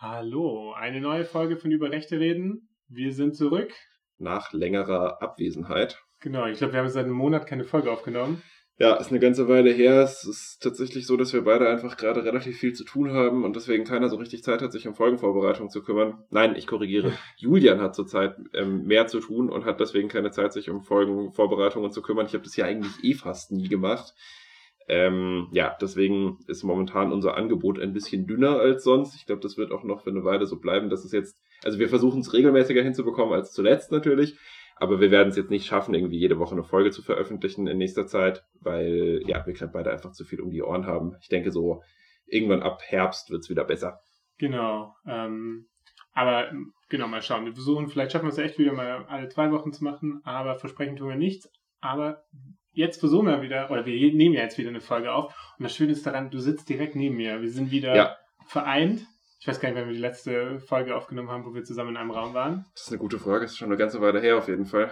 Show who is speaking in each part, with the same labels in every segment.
Speaker 1: Hallo, eine neue Folge von Über Rechte reden. Wir sind zurück.
Speaker 2: Nach längerer Abwesenheit.
Speaker 1: Genau, ich glaube, wir haben seit einem Monat keine Folge aufgenommen.
Speaker 2: Ja, ist eine ganze Weile her. Es ist tatsächlich so, dass wir beide einfach gerade relativ viel zu tun haben und deswegen keiner so richtig Zeit hat, sich um Folgenvorbereitung zu kümmern. Nein, ich korrigiere. Julian hat zurzeit ähm, mehr zu tun und hat deswegen keine Zeit, sich um Folgenvorbereitungen zu kümmern. Ich habe das ja eigentlich eh fast nie gemacht. Ähm, ja, deswegen ist momentan unser Angebot ein bisschen dünner als sonst. Ich glaube, das wird auch noch für eine Weile so bleiben. Das ist jetzt, also wir versuchen es regelmäßiger hinzubekommen als zuletzt natürlich. Aber wir werden es jetzt nicht schaffen, irgendwie jede Woche eine Folge zu veröffentlichen in nächster Zeit, weil ja, wir gerade beide einfach zu viel um die Ohren haben. Ich denke so, irgendwann ab Herbst wird es wieder besser.
Speaker 1: Genau. Ähm, aber genau, mal schauen. Wir versuchen, vielleicht schaffen wir es echt wieder mal alle zwei Wochen zu machen, aber versprechen tun wir nichts. Aber jetzt versuchen wir wieder, oder wir nehmen ja jetzt wieder eine Folge auf. Und das Schöne ist daran, du sitzt direkt neben mir. Wir sind wieder ja. vereint. Ich weiß gar nicht, wann wir die letzte Folge aufgenommen haben, wo wir zusammen in einem Raum waren.
Speaker 2: Das ist eine gute Frage. Das ist schon eine ganze Weile her auf jeden Fall.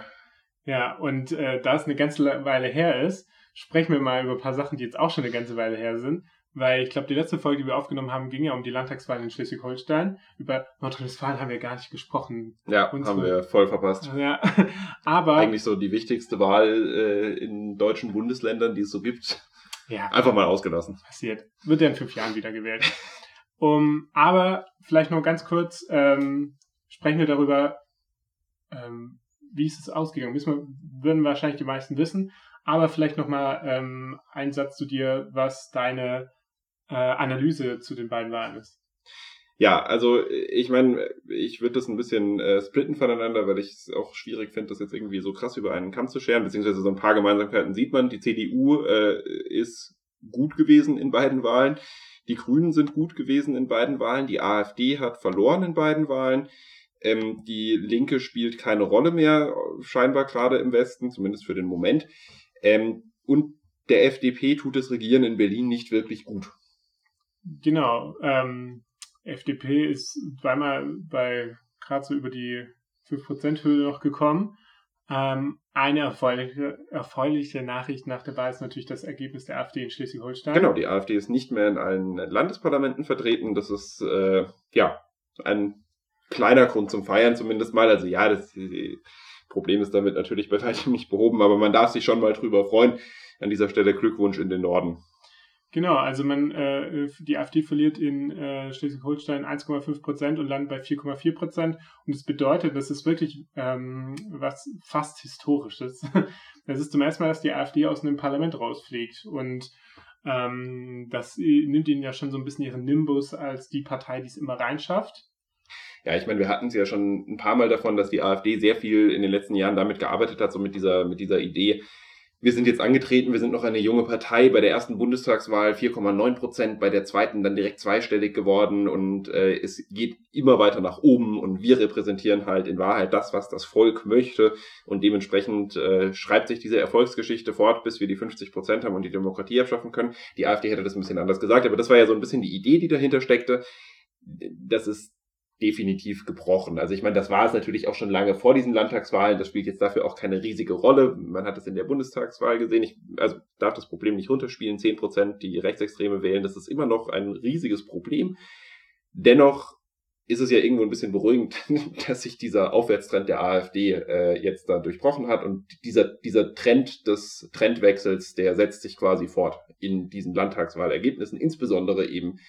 Speaker 1: Ja, und äh, da es eine ganze Weile her ist, sprechen wir mal über ein paar Sachen, die jetzt auch schon eine ganze Weile her sind. Weil ich glaube, die letzte Folge, die wir aufgenommen haben, ging ja um die Landtagswahlen in Schleswig-Holstein. Über Nordrhein-Westfalen haben wir gar nicht gesprochen.
Speaker 2: Ja, Unsere, haben wir voll verpasst.
Speaker 1: Ja, aber...
Speaker 2: Eigentlich so die wichtigste Wahl äh, in deutschen Bundesländern, die es so gibt. Ja. Einfach mal ausgelassen.
Speaker 1: Passiert. Wird ja in fünf Jahren wieder gewählt. Um, aber vielleicht noch ganz kurz ähm, sprechen wir darüber, ähm, wie ist es ausgegangen. Wissen wir, würden wahrscheinlich die meisten wissen, aber vielleicht noch mal ähm, ein Satz zu dir, was deine äh, Analyse zu den beiden Wahlen ist.
Speaker 2: Ja, also ich meine, ich würde das ein bisschen äh, splitten voneinander, weil ich es auch schwierig finde, das jetzt irgendwie so krass über einen Kamm zu scheren, beziehungsweise so ein paar Gemeinsamkeiten sieht man. Die CDU äh, ist gut gewesen in beiden Wahlen. Die Grünen sind gut gewesen in beiden Wahlen. Die AfD hat verloren in beiden Wahlen. Ähm, die Linke spielt keine Rolle mehr, scheinbar gerade im Westen, zumindest für den Moment. Ähm, und der FDP tut das Regieren in Berlin nicht wirklich gut.
Speaker 1: Genau. Ähm, FDP ist zweimal bei gerade so über die 5%-Hürde noch gekommen. Ähm, eine erfreuliche, erfreuliche Nachricht nach der Wahl ist natürlich das Ergebnis der AfD in Schleswig-Holstein.
Speaker 2: Genau, die AfD ist nicht mehr in allen Landesparlamenten vertreten. Das ist äh, ja ein kleiner Grund zum Feiern zumindest mal. Also ja, das Problem ist damit natürlich bei weitem nicht behoben, aber man darf sich schon mal drüber freuen. An dieser Stelle Glückwunsch in den Norden.
Speaker 1: Genau, also man, äh, die AfD verliert in äh, Schleswig-Holstein 1,5 Prozent und landet bei 4,4 Prozent. Und das bedeutet, das ist wirklich ähm, was fast historisches. Das ist zum ersten Mal, dass die AfD aus einem Parlament rausfliegt. Und ähm, das nimmt ihnen ja schon so ein bisschen ihren Nimbus als die Partei, die es immer reinschafft.
Speaker 2: Ja, ich meine, wir hatten es ja schon ein paar Mal davon, dass die AfD sehr viel in den letzten Jahren damit gearbeitet hat, so mit dieser, mit dieser Idee, wir sind jetzt angetreten, wir sind noch eine junge Partei, bei der ersten Bundestagswahl 4,9 Prozent, bei der zweiten dann direkt zweistellig geworden und äh, es geht immer weiter nach oben und wir repräsentieren halt in Wahrheit das, was das Volk möchte und dementsprechend äh, schreibt sich diese Erfolgsgeschichte fort, bis wir die 50 Prozent haben und die Demokratie abschaffen können. Die AfD hätte das ein bisschen anders gesagt, aber das war ja so ein bisschen die Idee, die dahinter steckte. Das ist definitiv gebrochen. Also ich meine, das war es natürlich auch schon lange vor diesen Landtagswahlen. Das spielt jetzt dafür auch keine riesige Rolle. Man hat es in der Bundestagswahl gesehen. Ich also darf das Problem nicht runterspielen. Zehn Prozent, die Rechtsextreme wählen, das ist immer noch ein riesiges Problem. Dennoch ist es ja irgendwo ein bisschen beruhigend, dass sich dieser Aufwärtstrend der AfD äh, jetzt da durchbrochen hat und dieser, dieser Trend des Trendwechsels, der setzt sich quasi fort in diesen Landtagswahlergebnissen, insbesondere eben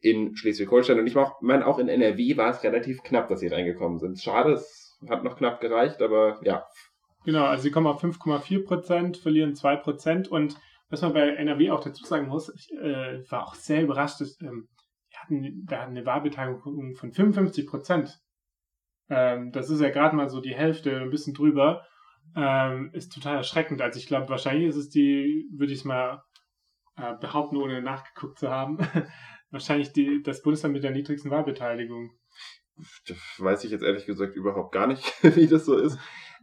Speaker 2: in Schleswig-Holstein. Und ich meine, auch in NRW war es relativ knapp, dass sie reingekommen sind. Schade, es hat noch knapp gereicht, aber ja.
Speaker 1: Genau, also sie kommen auf 5,4 Prozent, verlieren 2 Prozent. Und was man bei NRW auch dazu sagen muss, ich äh, war auch sehr überrascht, dass, ähm, wir hatten da eine Wahlbeteiligung von 55 Prozent. Ähm, das ist ja gerade mal so die Hälfte, ein bisschen drüber. Ähm, ist total erschreckend. Also ich glaube, wahrscheinlich ist es die, würde ich es mal äh, behaupten, ohne nachgeguckt zu haben, wahrscheinlich die, das Bundesland mit der niedrigsten Wahlbeteiligung.
Speaker 2: Das weiß ich jetzt ehrlich gesagt überhaupt gar nicht, wie das so ist.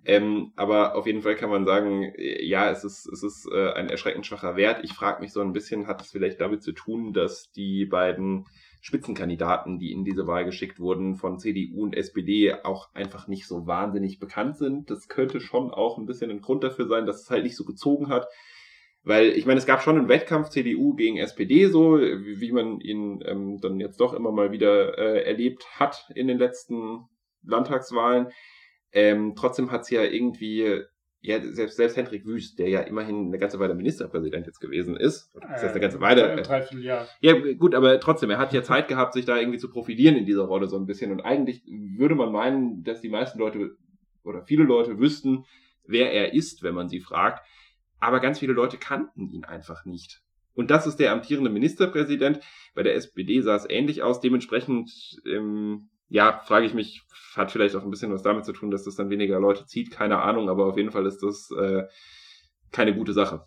Speaker 2: Ähm, aber auf jeden Fall kann man sagen, ja, es ist, es ist äh, ein erschreckend schwacher Wert. Ich frage mich so ein bisschen, hat es vielleicht damit zu tun, dass die beiden Spitzenkandidaten, die in diese Wahl geschickt wurden, von CDU und SPD auch einfach nicht so wahnsinnig bekannt sind. Das könnte schon auch ein bisschen ein Grund dafür sein, dass es halt nicht so gezogen hat. Weil ich meine, es gab schon einen Wettkampf CDU gegen SPD, so wie, wie man ihn ähm, dann jetzt doch immer mal wieder äh, erlebt hat in den letzten Landtagswahlen. Ähm, trotzdem hat es ja irgendwie, ja, selbst, selbst Hendrik Wüst, der ja immerhin eine ganze Weile Ministerpräsident jetzt gewesen ist, das heißt eine ganze Weile.
Speaker 1: Äh, Jahr.
Speaker 2: Ja, gut, aber trotzdem, er hat ja Zeit gehabt, sich da irgendwie zu profilieren in dieser Rolle so ein bisschen. Und eigentlich würde man meinen, dass die meisten Leute oder viele Leute wüssten, wer er ist, wenn man sie fragt. Aber ganz viele Leute kannten ihn einfach nicht. Und das ist der amtierende Ministerpräsident. Bei der SPD sah es ähnlich aus. Dementsprechend, ähm, ja, frage ich mich, hat vielleicht auch ein bisschen was damit zu tun, dass das dann weniger Leute zieht. Keine Ahnung, aber auf jeden Fall ist das äh, keine gute Sache.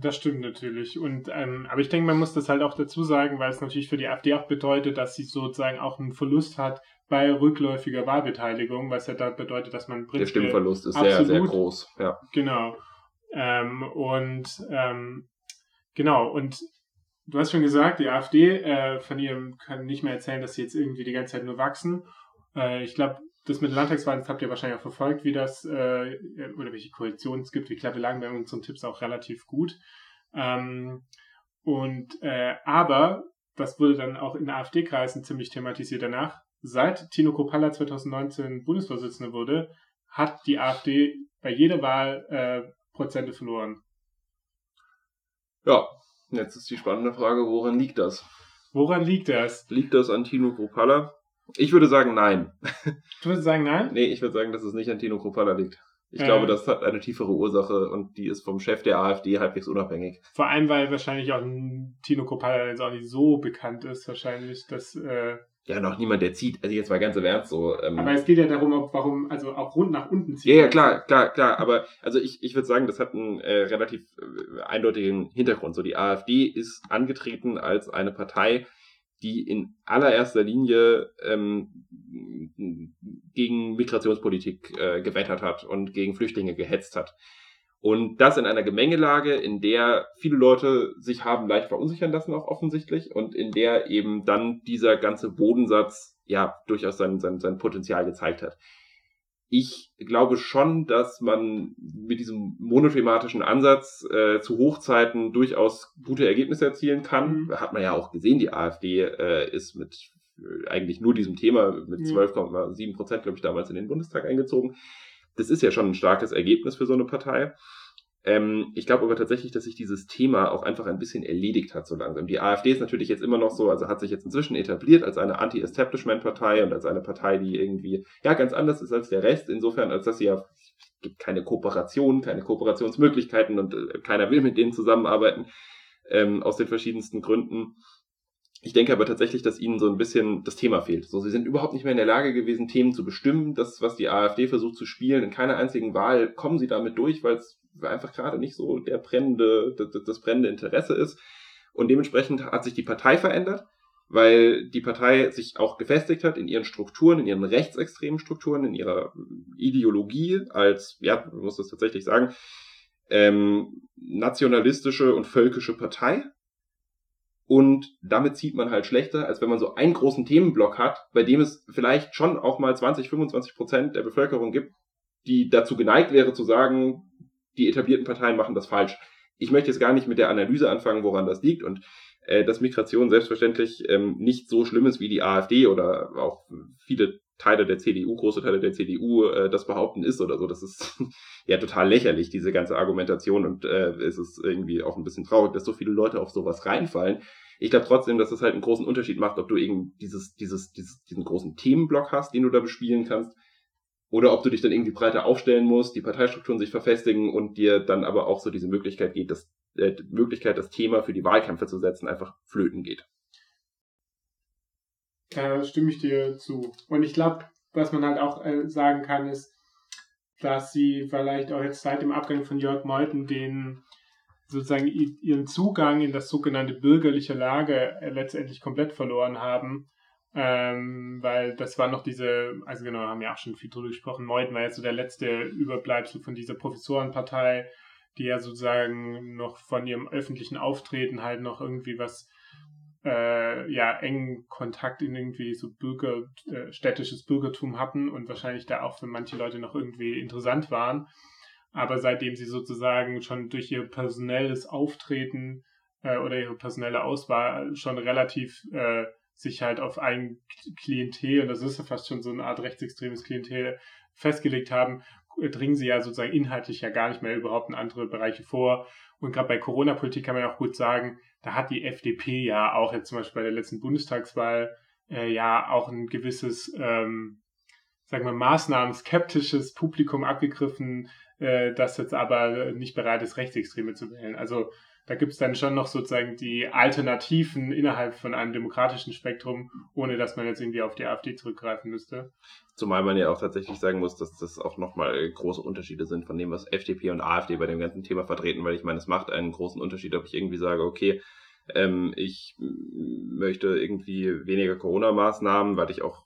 Speaker 1: Das stimmt natürlich. Und ähm, aber ich denke, man muss das halt auch dazu sagen, weil es natürlich für die AfD auch bedeutet, dass sie sozusagen auch einen Verlust hat bei rückläufiger Wahlbeteiligung, was ja da bedeutet, dass man
Speaker 2: der Stimmverlust ist absolut, sehr sehr groß. Ja.
Speaker 1: Genau. Ähm, und ähm, genau und du hast schon gesagt, die AfD äh, von ihr kann nicht mehr erzählen, dass sie jetzt irgendwie die ganze Zeit nur wachsen. Äh, ich glaube, das mit Landtagswahlen, das habt ihr wahrscheinlich auch verfolgt, wie das, äh, oder welche Koalitionen es gibt. Glaube, wir lagen bei unseren Tipps auch relativ gut. Ähm, und, äh, aber, das wurde dann auch in AfD-Kreisen ziemlich thematisiert danach. Seit Tino Kropalla 2019 Bundesvorsitzender wurde, hat die AfD bei jeder Wahl äh, Prozente verloren.
Speaker 2: Ja, jetzt ist die spannende Frage, woran liegt das?
Speaker 1: Woran liegt das?
Speaker 2: Liegt das an Tino Kropalla? Ich würde sagen, nein.
Speaker 1: Du würdest sagen, nein?
Speaker 2: Nee, ich würde sagen, dass es nicht an Tino Kropalla liegt. Ich äh, glaube, das hat eine tiefere Ursache und die ist vom Chef der AfD halbwegs unabhängig.
Speaker 1: Vor allem, weil wahrscheinlich auch Tino Kropalla jetzt auch nicht so bekannt ist, wahrscheinlich, dass. Äh,
Speaker 2: ja, noch niemand, der zieht. Also jetzt mal ganz im Ernst so.
Speaker 1: Ähm, aber es geht ja darum, ob, warum, also auch rund nach unten
Speaker 2: zieht. Ja, ja, klar, klar, klar. Aber also ich, ich würde sagen, das hat einen äh, relativ äh, eindeutigen Hintergrund. So, die AfD ist angetreten als eine Partei, die in allererster Linie ähm, gegen Migrationspolitik äh, gewettert hat und gegen Flüchtlinge gehetzt hat. Und das in einer Gemengelage, in der viele Leute sich haben leicht verunsichern lassen, auch offensichtlich, und in der eben dann dieser ganze Bodensatz ja durchaus sein, sein, sein Potenzial gezeigt hat ich glaube schon, dass man mit diesem monothematischen Ansatz äh, zu Hochzeiten durchaus gute Ergebnisse erzielen kann. Mhm. Hat man ja auch gesehen, die AfD äh, ist mit äh, eigentlich nur diesem Thema mit 12,7 Prozent, glaube ich, damals in den Bundestag eingezogen. Das ist ja schon ein starkes Ergebnis für so eine Partei. Ähm, ich glaube aber tatsächlich, dass sich dieses Thema auch einfach ein bisschen erledigt hat so langsam. Die AfD ist natürlich jetzt immer noch so, also hat sich jetzt inzwischen etabliert als eine Anti-Establishment-Partei und als eine Partei, die irgendwie ja ganz anders ist als der Rest, insofern, als dass sie ja gibt keine Kooperation, keine Kooperationsmöglichkeiten und äh, keiner will mit denen zusammenarbeiten, ähm, aus den verschiedensten Gründen. Ich denke aber tatsächlich, dass ihnen so ein bisschen das Thema fehlt. So, sie sind überhaupt nicht mehr in der Lage gewesen, Themen zu bestimmen. Das, was die AfD versucht zu spielen, in keiner einzigen Wahl kommen sie damit durch, weil es einfach gerade nicht so der brennende, das, das brennende Interesse ist. Und dementsprechend hat sich die Partei verändert, weil die Partei sich auch gefestigt hat in ihren Strukturen, in ihren rechtsextremen Strukturen, in ihrer Ideologie als, ja, man muss das tatsächlich sagen, ähm, nationalistische und völkische Partei. Und damit zieht man halt schlechter, als wenn man so einen großen Themenblock hat, bei dem es vielleicht schon auch mal 20, 25 Prozent der Bevölkerung gibt, die dazu geneigt wäre zu sagen, die etablierten Parteien machen das falsch. Ich möchte jetzt gar nicht mit der Analyse anfangen, woran das liegt und äh, dass Migration selbstverständlich ähm, nicht so schlimm ist wie die AfD oder auch viele Teile der CDU, große Teile der CDU äh, das behaupten ist oder so. Das ist ja total lächerlich, diese ganze Argumentation und äh, es ist irgendwie auch ein bisschen traurig, dass so viele Leute auf sowas reinfallen. Ich glaube trotzdem, dass es halt einen großen Unterschied macht, ob du eben dieses, dieses, dieses, diesen großen Themenblock hast, den du da bespielen kannst, oder ob du dich dann irgendwie breiter aufstellen musst, die Parteistrukturen sich verfestigen und dir dann aber auch so diese Möglichkeit geht, dass äh, Möglichkeit, das Thema für die Wahlkämpfe zu setzen, einfach flöten geht.
Speaker 1: Da stimme ich dir zu. Und ich glaube, was man halt auch äh, sagen kann, ist, dass sie vielleicht auch jetzt seit dem Abgang von Jörg Meuthen den sozusagen ihren Zugang in das sogenannte bürgerliche Lager äh, letztendlich komplett verloren haben ähm, weil das war noch diese, also genau, haben ja auch schon viel drüber gesprochen. Meuthen war jetzt so der letzte Überbleibsel von dieser Professorenpartei, die ja sozusagen noch von ihrem öffentlichen Auftreten halt noch irgendwie was, äh, ja, engen Kontakt in irgendwie so Bürger, äh, städtisches Bürgertum hatten und wahrscheinlich da auch für manche Leute noch irgendwie interessant waren. aber seitdem sie sozusagen schon durch ihr personelles Auftreten äh, oder ihre personelle Auswahl schon relativ äh, sich halt auf ein Klientel, und das ist ja fast schon so eine Art rechtsextremes Klientel, festgelegt haben, dringen sie ja sozusagen inhaltlich ja gar nicht mehr überhaupt in andere Bereiche vor. Und gerade bei Corona-Politik kann man ja auch gut sagen, da hat die FDP ja auch jetzt zum Beispiel bei der letzten Bundestagswahl äh, ja auch ein gewisses, ähm, sagen wir, maßnahmen-skeptisches Publikum abgegriffen, äh, das jetzt aber nicht bereit ist, Rechtsextreme zu wählen. Also da gibt es dann schon noch sozusagen die Alternativen innerhalb von einem demokratischen Spektrum, ohne dass man jetzt irgendwie auf die AfD zurückgreifen müsste.
Speaker 2: Zumal man ja auch tatsächlich sagen muss, dass das auch nochmal große Unterschiede sind von dem, was FDP und AfD bei dem ganzen Thema vertreten, weil ich meine, es macht einen großen Unterschied, ob ich irgendwie sage, okay, ähm, ich möchte irgendwie weniger Corona-Maßnahmen, weil ich auch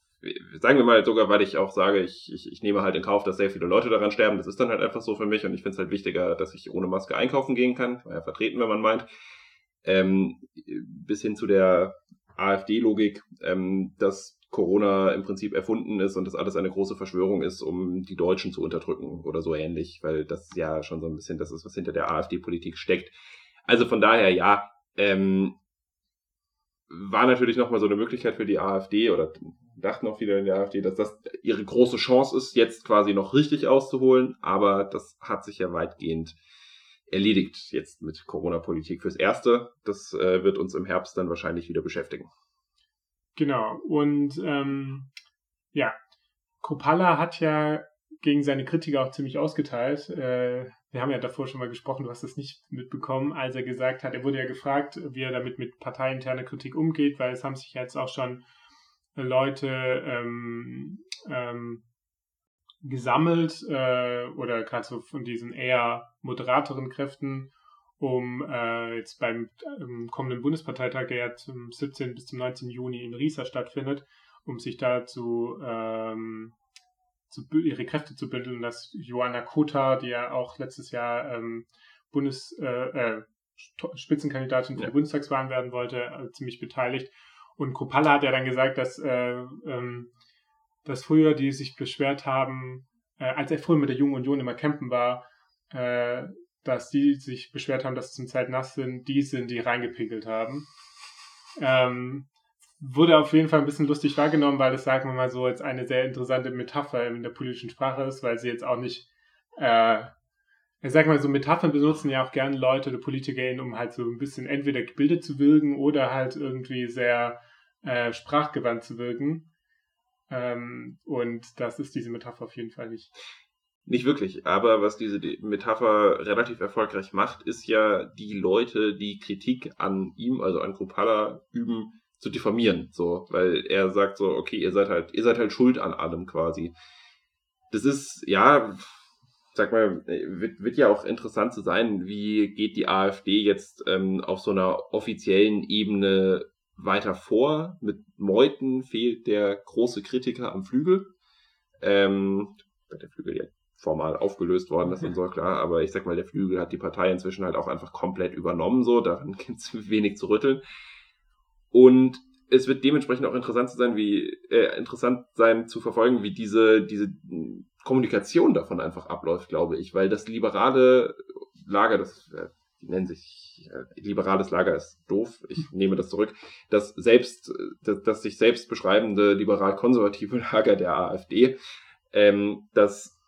Speaker 2: sagen wir mal sogar, weil ich auch sage, ich, ich, ich nehme halt in Kauf, dass sehr viele Leute daran sterben. Das ist dann halt einfach so für mich und ich finde es halt wichtiger, dass ich ohne Maske einkaufen gehen kann. War ja vertreten, wenn man meint. Ähm, bis hin zu der AfD-Logik, ähm, dass Corona im Prinzip erfunden ist und das alles eine große Verschwörung ist, um die Deutschen zu unterdrücken oder so ähnlich, weil das ja schon so ein bisschen das ist, was hinter der AfD-Politik steckt. Also von daher, ja, ähm, war natürlich nochmal so eine Möglichkeit für die AfD oder dachten auch viele in der AfD, dass das ihre große Chance ist, jetzt quasi noch richtig auszuholen, aber das hat sich ja weitgehend erledigt jetzt mit Corona-Politik fürs Erste. Das äh, wird uns im Herbst dann wahrscheinlich wieder beschäftigen.
Speaker 1: Genau, und ähm, ja, Kopala hat ja gegen seine Kritiker auch ziemlich ausgeteilt. Äh, wir haben ja davor schon mal gesprochen, du hast das nicht mitbekommen, als er gesagt hat, er wurde ja gefragt, wie er damit mit parteiinterner Kritik umgeht, weil es haben sich jetzt auch schon Leute ähm, ähm, gesammelt äh, oder gerade so von diesen eher moderateren Kräften, um äh, jetzt beim ähm, kommenden Bundesparteitag, der ja zum 17. bis zum 19. Juni in Riesa stattfindet, um sich da zu ähm, zu, ihre Kräfte zu bündeln, dass Joanna Kota, die ja auch letztes Jahr ähm, Bundes, äh, äh, Spitzenkandidatin für ja. die Bundestagswahlen werden wollte, äh, ziemlich beteiligt. Und Kopalla hat ja dann gesagt, dass, äh, ähm, dass früher die sich beschwert haben, äh, als er früher mit der Jungen Union immer campen war, äh, dass die sich beschwert haben, dass zum Zeit nass sind, die sind, die reingepinkelt haben. Ähm, wurde auf jeden Fall ein bisschen lustig wahrgenommen, weil es, sagen wir mal so, jetzt eine sehr interessante Metapher in der politischen Sprache ist, weil sie jetzt auch nicht, äh, ich sag mal so, Metaphern benutzen ja auch gerne Leute oder PolitikerInnen, um halt so ein bisschen entweder gebildet zu wirken oder halt irgendwie sehr äh, sprachgewandt zu wirken. Ähm, und das ist diese Metapher auf jeden Fall nicht.
Speaker 2: Nicht wirklich, aber was diese Metapher relativ erfolgreich macht, ist ja die Leute, die Kritik an ihm, also an Kupala, üben, zu diffamieren, so, weil er sagt so, okay, ihr seid halt, ihr seid halt schuld an allem quasi. Das ist, ja, sag mal, wird, wird ja auch interessant zu sein, wie geht die AfD jetzt ähm, auf so einer offiziellen Ebene weiter vor. Mit Meuthen fehlt der große Kritiker am Flügel. Ähm, der Flügel ja formal aufgelöst worden, ist so klar, aber ich sag mal, der Flügel hat die Partei inzwischen halt auch einfach komplett übernommen, so, daran gibt es wenig zu rütteln. Und es wird dementsprechend auch interessant zu sein, wie äh, interessant sein zu verfolgen, wie diese diese Kommunikation davon einfach abläuft, glaube ich, weil das liberale Lager, das äh, die nennen sich äh, liberales Lager ist doof, ich nehme das zurück, das selbst das, das sich selbst beschreibende liberal-konservative Lager der AfD, ähm, das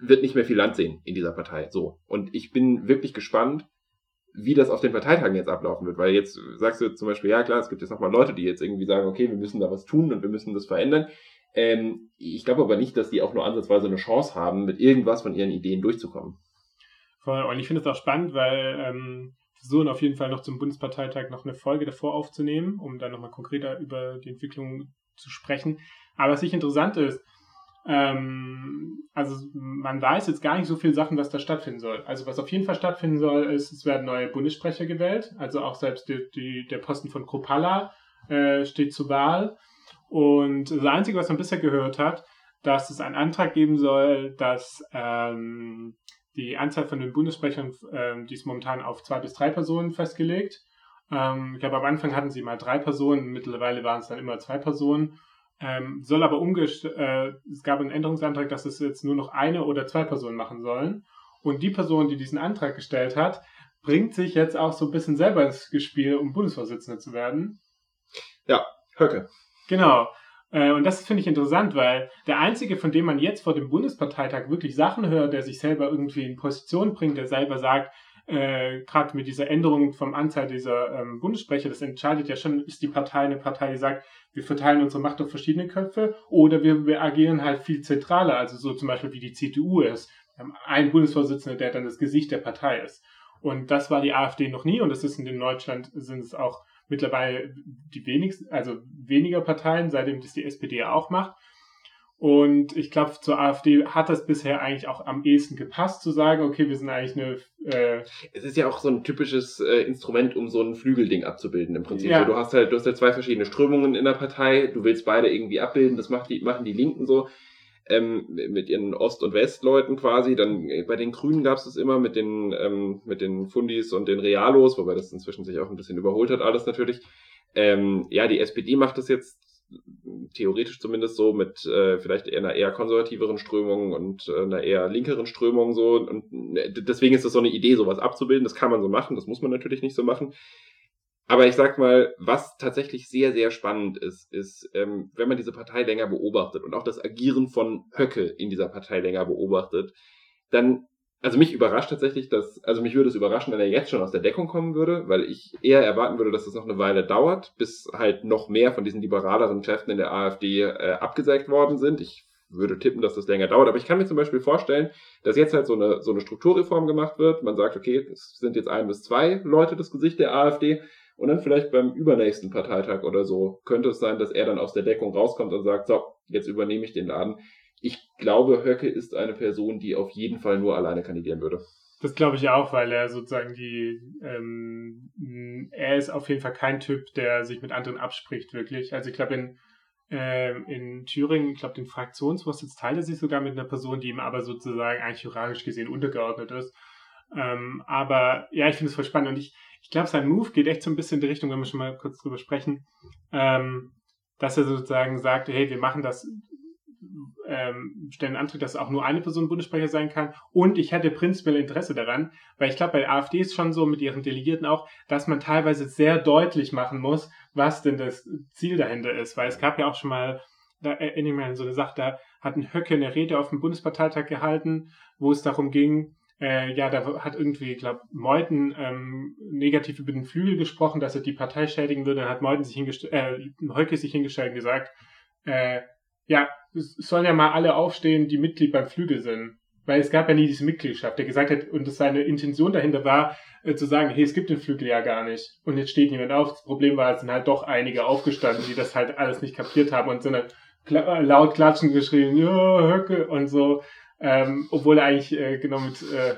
Speaker 2: wird nicht mehr viel Land sehen in dieser Partei. So. Und ich bin wirklich gespannt, wie das auf den Parteitagen jetzt ablaufen wird. Weil jetzt sagst du zum Beispiel, ja klar, es gibt jetzt nochmal Leute, die jetzt irgendwie sagen, okay, wir müssen da was tun und wir müssen das verändern. Ähm, ich glaube aber nicht, dass die auch nur ansatzweise eine Chance haben, mit irgendwas von ihren Ideen durchzukommen.
Speaker 1: Voll. Und ich finde es auch spannend, weil ähm, versuchen auf jeden Fall noch zum Bundesparteitag noch eine Folge davor aufzunehmen, um dann nochmal konkreter über die Entwicklung zu sprechen. Aber was nicht interessant ist, ähm, also man weiß jetzt gar nicht so viele Sachen, was da stattfinden soll. Also was auf jeden Fall stattfinden soll, ist, es werden neue Bundessprecher gewählt. Also auch selbst die, die, der Posten von Kropala äh, steht zur Wahl. Und das Einzige, was man bisher gehört hat, dass es einen Antrag geben soll, dass ähm, die Anzahl von den Bundessprechern, ähm, die ist momentan auf zwei bis drei Personen festgelegt. Ähm, ich glaube, am Anfang hatten sie mal drei Personen, mittlerweile waren es dann immer zwei Personen ähm, soll aber umgestellt, äh, es gab einen Änderungsantrag, dass es jetzt nur noch eine oder zwei Personen machen sollen. Und die Person, die diesen Antrag gestellt hat, bringt sich jetzt auch so ein bisschen selber ins Spiel, um Bundesvorsitzender zu werden.
Speaker 2: Ja, Höcke.
Speaker 1: Genau. Äh, und das finde ich interessant, weil der Einzige, von dem man jetzt vor dem Bundesparteitag wirklich Sachen hört, der sich selber irgendwie in Position bringt, der selber sagt, äh, gerade mit dieser Änderung vom Anzahl dieser ähm, Bundessprecher, das entscheidet ja schon, ist die Partei eine Partei, die sagt, wir verteilen unsere Macht auf verschiedene Köpfe oder wir, wir agieren halt viel zentraler, also so zum Beispiel wie die CDU ist. Wir haben einen Bundesvorsitzenden, der dann das Gesicht der Partei ist. Und das war die AfD noch nie und das ist in Deutschland sind es auch mittlerweile die wenigsten, also weniger Parteien, seitdem das die SPD auch macht. Und ich glaube, zur AfD hat das bisher eigentlich auch am ehesten gepasst, zu sagen, okay, wir sind eigentlich eine. Äh
Speaker 2: es ist ja auch so ein typisches äh, Instrument, um so ein Flügelding abzubilden im Prinzip. Ja. So, du hast halt, du hast ja zwei verschiedene Strömungen in der Partei, du willst beide irgendwie abbilden, das macht die, machen die Linken so. Ähm, mit ihren Ost- und Westleuten quasi. Dann äh, bei den Grünen gab es das immer mit den, ähm, mit den Fundis und den Realos, wobei das inzwischen sich auch ein bisschen überholt hat, alles natürlich. Ähm, ja, die SPD macht das jetzt theoretisch zumindest so mit äh, vielleicht eher einer eher konservativeren Strömung und äh, einer eher linkeren Strömung so. Und äh, deswegen ist das so eine Idee, sowas abzubilden. Das kann man so machen, das muss man natürlich nicht so machen. Aber ich sag mal, was tatsächlich sehr, sehr spannend ist, ist, ähm, wenn man diese Partei länger beobachtet und auch das Agieren von Höcke in dieser Partei länger beobachtet, dann also mich überrascht tatsächlich, dass, also mich würde es überraschen, wenn er jetzt schon aus der Deckung kommen würde, weil ich eher erwarten würde, dass es noch eine Weile dauert, bis halt noch mehr von diesen liberaleren Kräften in der AfD äh, abgesägt worden sind. Ich würde tippen, dass das länger dauert, aber ich kann mir zum Beispiel vorstellen, dass jetzt halt so eine, so eine Strukturreform gemacht wird. Man sagt, okay, es sind jetzt ein bis zwei Leute das Gesicht der AfD und dann vielleicht beim übernächsten Parteitag oder so könnte es sein, dass er dann aus der Deckung rauskommt und sagt, so, jetzt übernehme ich den Laden ich glaube, Höcke ist eine Person, die auf jeden Fall nur alleine kandidieren würde.
Speaker 1: Das glaube ich auch, weil er sozusagen die, ähm, er ist auf jeden Fall kein Typ, der sich mit anderen abspricht, wirklich. Also ich glaube, in, äh, in Thüringen, ich glaube, den Fraktionsvorsitz teilt er sich sogar mit einer Person, die ihm aber sozusagen eigentlich hierarchisch gesehen untergeordnet ist. Ähm, aber ja, ich finde es voll spannend und ich, ich glaube, sein Move geht echt so ein bisschen in die Richtung, wenn wir schon mal kurz drüber sprechen, ähm, dass er sozusagen sagt, hey, wir machen das ähm, stellen Antrag, dass auch nur eine Person Bundessprecher sein kann. Und ich hätte prinzipiell Interesse daran, weil ich glaube, bei der AfD ist schon so mit ihren Delegierten auch, dass man teilweise sehr deutlich machen muss, was denn das Ziel dahinter ist. Weil es gab ja auch schon mal, da erinnere ich mich an so eine Sache, da hat ein Höcke eine Rede auf dem Bundesparteitag gehalten, wo es darum ging, äh, ja, da hat irgendwie, ich glaube, Meuthen ähm, negativ über den Flügel gesprochen, dass er die Partei schädigen würde. Dann hat Meuthen sich hingestellt, äh, Höcke sich hingestellt und gesagt, äh, ja, es sollen ja mal alle aufstehen, die Mitglied beim Flügel sind. Weil es gab ja nie diese Mitgliedschaft, der gesagt hat, und seine Intention dahinter war, äh, zu sagen, hey, es gibt den Flügel ja gar nicht. Und jetzt steht niemand auf. Das Problem war, es sind halt doch einige aufgestanden, die das halt alles nicht kapiert haben und sind dann kla laut klatschen geschrien, ja, Höcke und so. Ähm, obwohl er eigentlich äh, genau mit äh,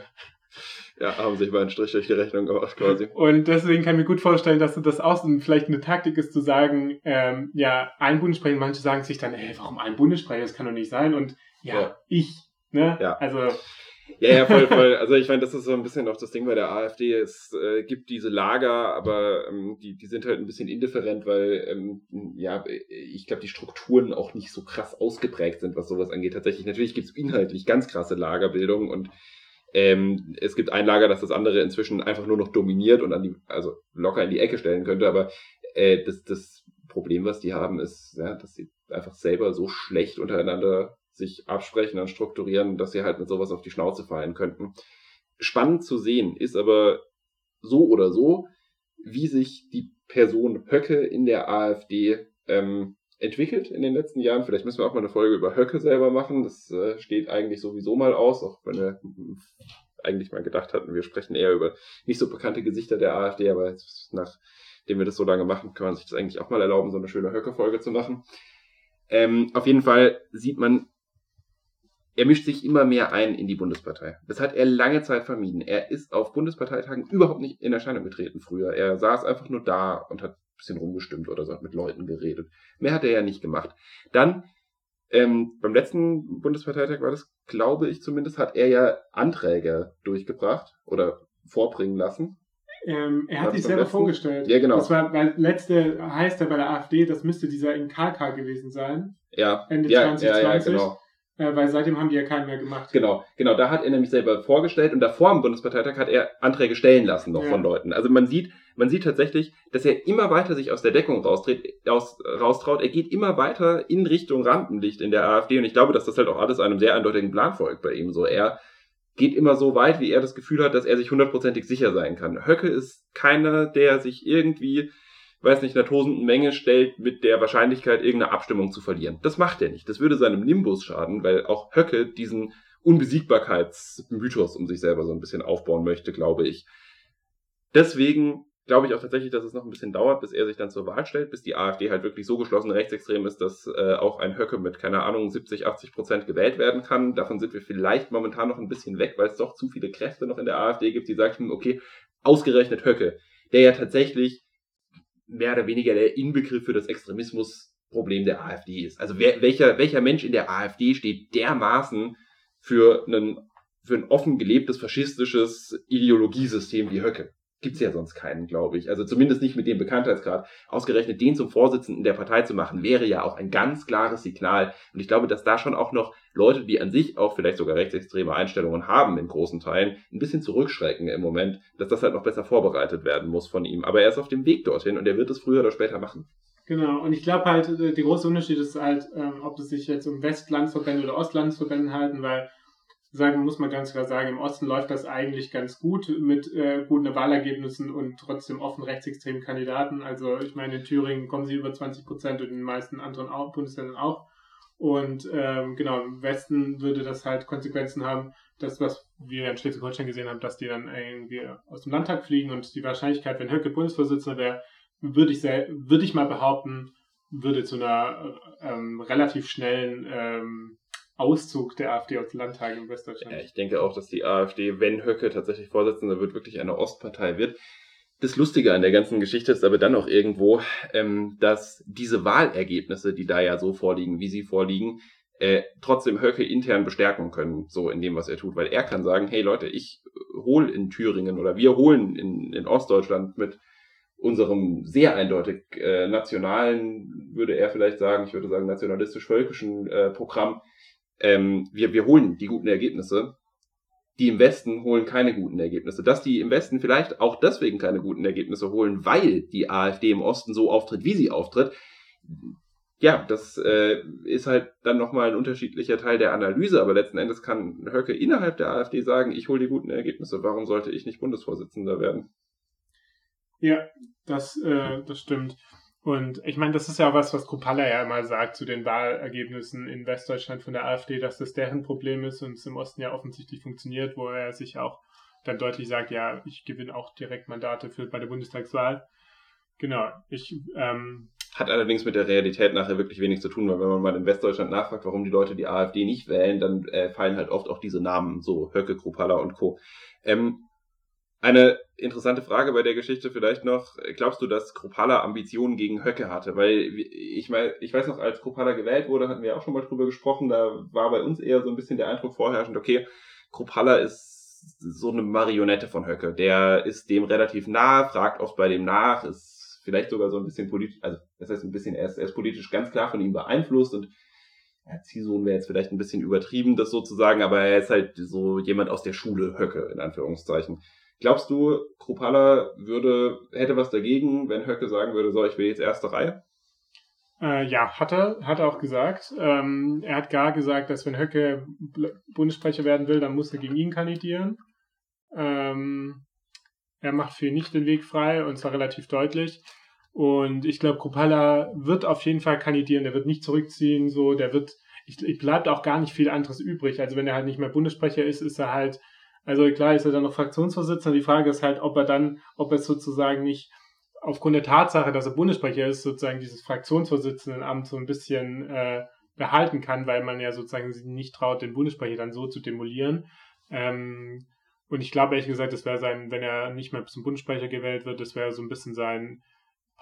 Speaker 2: ja, haben sich mal einen Strich durch die Rechnung gemacht quasi.
Speaker 1: Und deswegen kann ich mir gut vorstellen, dass das auch vielleicht eine Taktik ist, zu sagen, ähm, ja, ein Bundessprecher, manche sagen sich dann, ey, warum ein Bundessprecher, das kann doch nicht sein. Und ja, ja. ich, ne?
Speaker 2: Ja. Also. Ja, ja, voll, voll. Also ich meine, das ist so ein bisschen auch das Ding bei der AfD. Es äh, gibt diese Lager, aber ähm, die, die sind halt ein bisschen indifferent, weil ähm, ja, ich glaube, die Strukturen auch nicht so krass ausgeprägt sind, was sowas angeht. Tatsächlich, natürlich gibt es inhaltlich ganz krasse Lagerbildung und ähm, es gibt ein Lager, das das andere inzwischen einfach nur noch dominiert und an die, also locker in die Ecke stellen könnte, aber äh, das, das Problem, was die haben, ist, ja, dass sie einfach selber so schlecht untereinander sich absprechen und strukturieren, dass sie halt mit sowas auf die Schnauze fallen könnten. Spannend zu sehen ist aber so oder so, wie sich die Person Höcke in der AfD ähm, entwickelt in den letzten Jahren. Vielleicht müssen wir auch mal eine Folge über Höcke selber machen. Das äh, steht eigentlich sowieso mal aus, auch wenn wir eigentlich mal gedacht hatten, wir sprechen eher über nicht so bekannte Gesichter der AfD, aber nachdem wir das so lange machen, kann man sich das eigentlich auch mal erlauben, so eine schöne Höcke-Folge zu machen. Ähm, auf jeden Fall sieht man, er mischt sich immer mehr ein in die Bundespartei. Das hat er lange Zeit vermieden. Er ist auf Bundesparteitagen überhaupt nicht in Erscheinung getreten früher. Er saß einfach nur da und hat bisschen rumgestimmt oder so, hat mit Leuten geredet. Mehr hat er ja nicht gemacht. Dann, ähm, beim letzten Bundesparteitag war das, glaube ich zumindest, hat er ja Anträge durchgebracht oder vorbringen lassen.
Speaker 1: Ähm, er hat sich selber letzten? vorgestellt.
Speaker 2: Ja, genau.
Speaker 1: Das war, weil letzte heißt er bei der AfD, das müsste dieser in KK gewesen sein.
Speaker 2: Ja.
Speaker 1: Ende
Speaker 2: ja,
Speaker 1: 2020. Ja,
Speaker 2: ja, genau.
Speaker 1: Äh, weil seitdem haben die ja keinen mehr gemacht.
Speaker 2: Genau, genau. Da hat er nämlich selber vorgestellt und davor am Bundesparteitag hat er Anträge stellen lassen noch ja. von Leuten. Also man sieht, man sieht tatsächlich, dass er immer weiter sich aus der Deckung raustritt, aus, raustraut. Er geht immer weiter in Richtung Rampenlicht in der AfD und ich glaube, dass das halt auch alles einem sehr eindeutigen Plan folgt bei ihm. So, er geht immer so weit, wie er das Gefühl hat, dass er sich hundertprozentig sicher sein kann. Höcke ist keiner, der sich irgendwie weiß nicht, einer tosenden Menge stellt mit der Wahrscheinlichkeit, irgendeine Abstimmung zu verlieren. Das macht er nicht. Das würde seinem Nimbus schaden, weil auch Höcke diesen Unbesiegbarkeitsmythos um sich selber so ein bisschen aufbauen möchte, glaube ich. Deswegen glaube ich auch tatsächlich, dass es noch ein bisschen dauert, bis er sich dann zur Wahl stellt, bis die AfD halt wirklich so geschlossen rechtsextrem ist, dass äh, auch ein Höcke mit, keine Ahnung, 70, 80 Prozent gewählt werden kann. Davon sind wir vielleicht momentan noch ein bisschen weg, weil es doch zu viele Kräfte noch in der AfD gibt, die sagen, okay, ausgerechnet Höcke, der ja tatsächlich mehr oder weniger der Inbegriff für das Extremismusproblem der AfD ist. Also wer, welcher, welcher Mensch in der AfD steht dermaßen für, einen, für ein offen gelebtes faschistisches Ideologiesystem wie Höcke? Gibt's ja sonst keinen, glaube ich. Also zumindest nicht mit dem Bekanntheitsgrad. Ausgerechnet den zum Vorsitzenden der Partei zu machen, wäre ja auch ein ganz klares Signal. Und ich glaube, dass da schon auch noch Leute, die an sich auch vielleicht sogar rechtsextreme Einstellungen haben in großen Teilen, ein bisschen zurückschrecken im Moment, dass das halt noch besser vorbereitet werden muss von ihm. Aber er ist auf dem Weg dorthin und er wird es früher oder später machen.
Speaker 1: Genau, und ich glaube halt, der große Unterschied ist halt, ähm, ob es sich jetzt um Westlandsverbände oder Ostlandsverbände halten, weil sagen, muss man ganz klar sagen, im Osten läuft das eigentlich ganz gut mit äh, guten Wahlergebnissen und trotzdem offen rechtsextremen Kandidaten. Also ich meine, in Thüringen kommen sie über 20 Prozent und in den meisten anderen auch, Bundesländern auch. Und ähm, genau, im Westen würde das halt Konsequenzen haben, das, was wir in Schleswig-Holstein gesehen haben, dass die dann irgendwie aus dem Landtag fliegen und die Wahrscheinlichkeit, wenn Höcke Bundesvorsitzender wäre, würde ich, würde ich mal behaupten, würde zu einer ähm, relativ schnellen ähm, Auszug der AfD aus Landtagen in Westdeutschland.
Speaker 2: Ja, ich denke auch, dass die AfD, wenn Höcke tatsächlich Vorsitzender wird, wirklich eine Ostpartei wird. Das Lustige an der ganzen Geschichte ist aber dann auch irgendwo, ähm, dass diese Wahlergebnisse, die da ja so vorliegen, wie sie vorliegen, äh, trotzdem Höcke intern bestärken können, so in dem, was er tut. Weil er kann sagen, hey Leute, ich hole in Thüringen oder wir holen in, in Ostdeutschland mit unserem sehr eindeutig äh, nationalen, würde er vielleicht sagen, ich würde sagen nationalistisch-völkischen äh, Programm, ähm, wir, wir holen die guten Ergebnisse. Die im Westen holen keine guten Ergebnisse. Dass die im Westen vielleicht auch deswegen keine guten Ergebnisse holen, weil die AfD im Osten so auftritt, wie sie auftritt, ja, das äh, ist halt dann nochmal ein unterschiedlicher Teil der Analyse, aber letzten Endes kann Höcke innerhalb der AfD sagen, ich hole die guten Ergebnisse, warum sollte ich nicht Bundesvorsitzender werden?
Speaker 1: Ja, das, äh, das stimmt. Und ich meine, das ist ja was, was Kropalla ja immer sagt zu den Wahlergebnissen in Westdeutschland von der AfD, dass das deren Problem ist und es im Osten ja offensichtlich funktioniert, wo er sich auch dann deutlich sagt, ja, ich gewinne auch direkt Mandate für bei der Bundestagswahl. Genau, ich ähm,
Speaker 2: hat allerdings mit der Realität nachher wirklich wenig zu tun, weil wenn man mal in Westdeutschland nachfragt, warum die Leute die AfD nicht wählen, dann äh, fallen halt oft auch diese Namen, so Höcke, Kropalla und Co. Ähm, eine interessante Frage bei der Geschichte vielleicht noch. Glaubst du, dass Kropala Ambitionen gegen Höcke hatte? Weil ich meine, ich weiß noch, als Kropala gewählt wurde, hatten wir auch schon mal drüber gesprochen, da war bei uns eher so ein bisschen der Eindruck vorherrschend, okay, Kropala ist so eine Marionette von Höcke. Der ist dem relativ nah, fragt oft bei dem nach, ist vielleicht sogar so ein bisschen politisch, also das heißt ein bisschen, er ist, er ist politisch ganz klar von ihm beeinflusst und ja, Ziehsohn wäre jetzt vielleicht ein bisschen übertrieben, das sozusagen, aber er ist halt so jemand aus der Schule Höcke, in Anführungszeichen. Glaubst du, Kropala würde, hätte was dagegen, wenn Höcke sagen würde, so, ich will jetzt erste Reihe?
Speaker 1: Äh, ja, hat er, hat er auch gesagt. Ähm, er hat gar gesagt, dass wenn Höcke Bundessprecher werden will, dann muss er gegen ihn kandidieren. Ähm, er macht für ihn nicht den Weg frei und zwar relativ deutlich. Und ich glaube, Kropala wird auf jeden Fall kandidieren, der wird nicht zurückziehen, so, der wird, ich, ich bleibt auch gar nicht viel anderes übrig. Also wenn er halt nicht mehr Bundessprecher ist, ist er halt also klar ist er dann noch Fraktionsvorsitzender. Die Frage ist halt, ob er dann, ob er sozusagen nicht aufgrund der Tatsache, dass er Bundessprecher ist, sozusagen dieses Fraktionsvorsitzendenamt so ein bisschen äh, behalten kann, weil man ja sozusagen sich nicht traut, den Bundessprecher dann so zu demolieren. Ähm, und ich glaube ehrlich gesagt, das wäre sein, wenn er nicht mehr zum Bundessprecher gewählt wird, das wäre so ein bisschen sein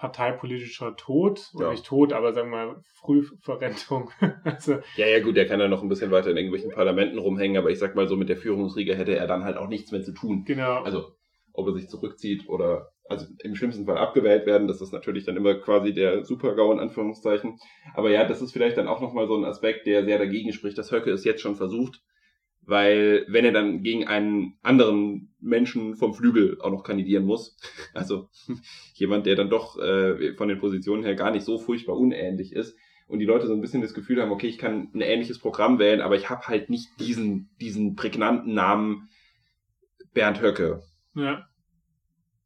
Speaker 1: parteipolitischer Tod, oder ja. nicht Tod, aber sagen wir mal Frühverrentung.
Speaker 2: also, ja, ja, gut, der kann ja noch ein bisschen weiter in irgendwelchen Parlamenten rumhängen, aber ich sag mal so, mit der Führungsriege hätte er dann halt auch nichts mehr zu tun.
Speaker 1: Genau.
Speaker 2: Also ob er sich zurückzieht oder also im schlimmsten Fall abgewählt werden. Das ist natürlich dann immer quasi der Super-GAU in Anführungszeichen. Aber ja, das ist vielleicht dann auch nochmal so ein Aspekt, der sehr dagegen spricht, dass Höcke es jetzt schon versucht. Weil wenn er dann gegen einen anderen Menschen vom Flügel auch noch kandidieren muss, also jemand, der dann doch äh, von den Positionen her gar nicht so furchtbar unähnlich ist, und die Leute so ein bisschen das Gefühl haben, okay, ich kann ein ähnliches Programm wählen, aber ich habe halt nicht diesen, diesen prägnanten Namen Bernd Höcke. Ja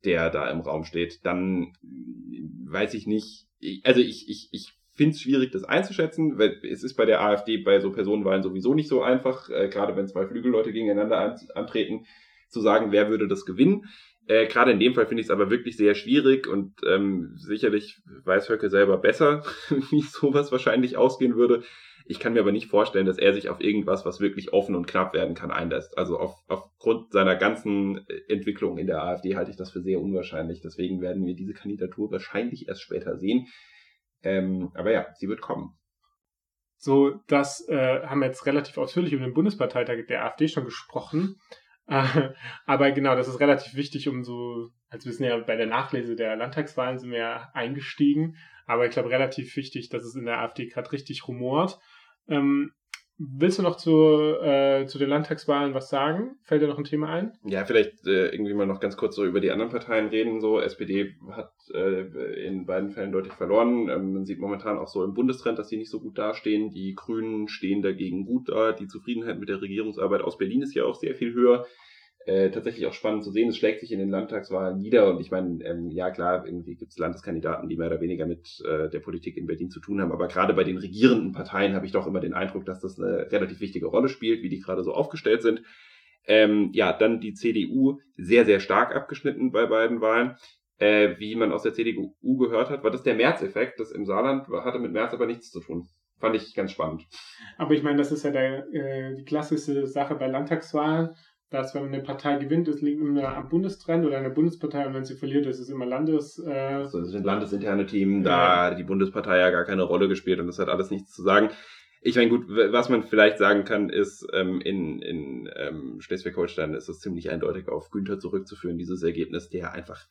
Speaker 2: der da im Raum steht, dann weiß ich nicht, also ich, ich, ich finde es schwierig, das einzuschätzen, weil es ist bei der AfD bei so Personenwahlen sowieso nicht so einfach, äh, gerade wenn zwei Flügelleute gegeneinander an, antreten, zu sagen, wer würde das gewinnen. Äh, gerade in dem Fall finde ich es aber wirklich sehr schwierig und ähm, sicherlich weiß Höcke selber besser, wie sowas wahrscheinlich ausgehen würde. Ich kann mir aber nicht vorstellen, dass er sich auf irgendwas, was wirklich offen und knapp werden kann, einlässt. Also auf, aufgrund seiner ganzen äh, Entwicklung in der AfD halte ich das für sehr unwahrscheinlich. Deswegen werden wir diese Kandidatur wahrscheinlich erst später sehen. Ähm, aber ja, sie wird kommen.
Speaker 1: So, das äh, haben wir jetzt relativ ausführlich über den Bundesparteitag der AfD schon gesprochen. Äh, aber genau, das ist relativ wichtig, um so, als wir sind ja bei der Nachlese der Landtagswahlen sind wir ja eingestiegen. Aber ich glaube, relativ wichtig, dass es in der AfD gerade richtig rumort. Ähm, willst du noch zu, äh, zu den Landtagswahlen was sagen? Fällt dir noch ein Thema ein?
Speaker 2: Ja, vielleicht äh, irgendwie mal noch ganz kurz so über die anderen Parteien reden. So, SPD hat äh, in beiden Fällen deutlich verloren. Ähm, man sieht momentan auch so im Bundestrend, dass sie nicht so gut dastehen. Die Grünen stehen dagegen gut da. Die Zufriedenheit mit der Regierungsarbeit aus Berlin ist ja auch sehr viel höher äh, tatsächlich auch spannend zu sehen. Es schlägt sich in den Landtagswahlen nieder und ich meine, ähm, ja klar, irgendwie gibt es Landeskandidaten, die mehr oder weniger mit äh, der Politik in Berlin zu tun haben, aber gerade bei den regierenden Parteien habe ich doch immer den Eindruck, dass das eine relativ wichtige Rolle spielt, wie die gerade so aufgestellt sind. Ähm, ja, dann die CDU sehr, sehr stark abgeschnitten bei beiden Wahlen. Äh, wie man aus der CDU gehört hat, war das der März-Effekt. Das im Saarland hatte mit März aber nichts zu tun. Fand ich ganz spannend.
Speaker 1: Aber ich meine, das ist ja der, äh, die klassische Sache bei Landtagswahlen dass wenn eine Partei gewinnt, es liegt immer am Bundestrend oder der Bundespartei und wenn sie verliert, ist es immer Landes. Äh,
Speaker 2: so, das sind landesinterne Themen, da hat die Bundespartei ja gar keine Rolle gespielt und das hat alles nichts zu sagen. Ich meine, gut, was man vielleicht sagen kann, ist, ähm, in, in ähm, Schleswig-Holstein ist es ziemlich eindeutig auf Günther zurückzuführen, dieses Ergebnis, der einfach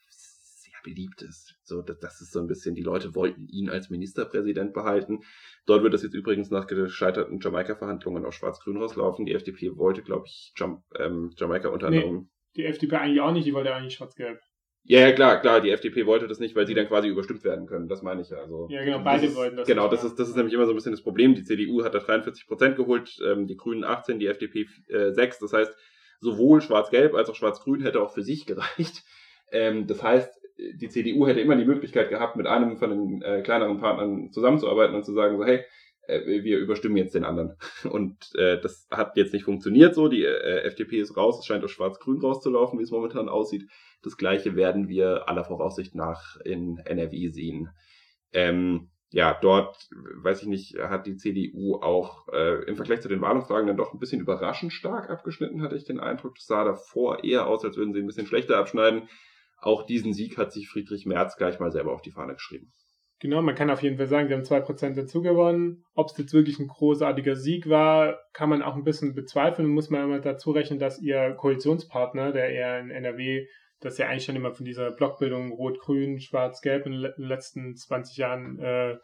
Speaker 2: beliebt ist. So, das, das ist so ein bisschen, die Leute wollten ihn als Ministerpräsident behalten. Dort wird das jetzt übrigens nach gescheiterten Jamaika-Verhandlungen auf Schwarz-Grün rauslaufen. Die FDP wollte, glaube ich, Jam ähm, Jamaika unter anderem.
Speaker 1: Nee, die FDP eigentlich auch nicht, die wollte eigentlich Schwarz-Gelb.
Speaker 2: Ja, ja, klar, klar, die FDP wollte das nicht, weil sie dann quasi überstimmt werden können. Das meine ich ja. Also,
Speaker 1: ja, genau, beide ist, wollten das.
Speaker 2: Genau, das ist, das ist nämlich immer so ein bisschen das Problem. Die CDU hat da 43 Prozent geholt, ähm, die Grünen 18, die FDP äh, 6. Das heißt, sowohl Schwarz-Gelb als auch Schwarz-Grün hätte auch für sich gereicht. Ähm, das heißt, die CDU hätte immer die Möglichkeit gehabt, mit einem von den äh, kleineren Partnern zusammenzuarbeiten und zu sagen, so, hey, äh, wir überstimmen jetzt den anderen. Und äh, das hat jetzt nicht funktioniert so. Die äh, FDP ist raus, es scheint aus Schwarz-Grün rauszulaufen, wie es momentan aussieht. Das gleiche werden wir aller Voraussicht nach in NRW sehen. Ähm, ja, dort, weiß ich nicht, hat die CDU auch äh, im Vergleich zu den Wahlumfragen dann doch ein bisschen überraschend stark abgeschnitten, hatte ich den Eindruck. Das sah davor eher aus, als würden sie ein bisschen schlechter abschneiden. Auch diesen Sieg hat sich Friedrich Merz gleich mal selber auf die Fahne geschrieben.
Speaker 1: Genau, man kann auf jeden Fall sagen, sie haben 2% dazu gewonnen. Ob es jetzt wirklich ein großartiger Sieg war, kann man auch ein bisschen bezweifeln. Muss man immer dazu rechnen, dass ihr Koalitionspartner, der eher in NRW, das ja eigentlich schon immer von dieser Blockbildung Rot-Grün, Schwarz-Gelb in den letzten 20 Jahren äh,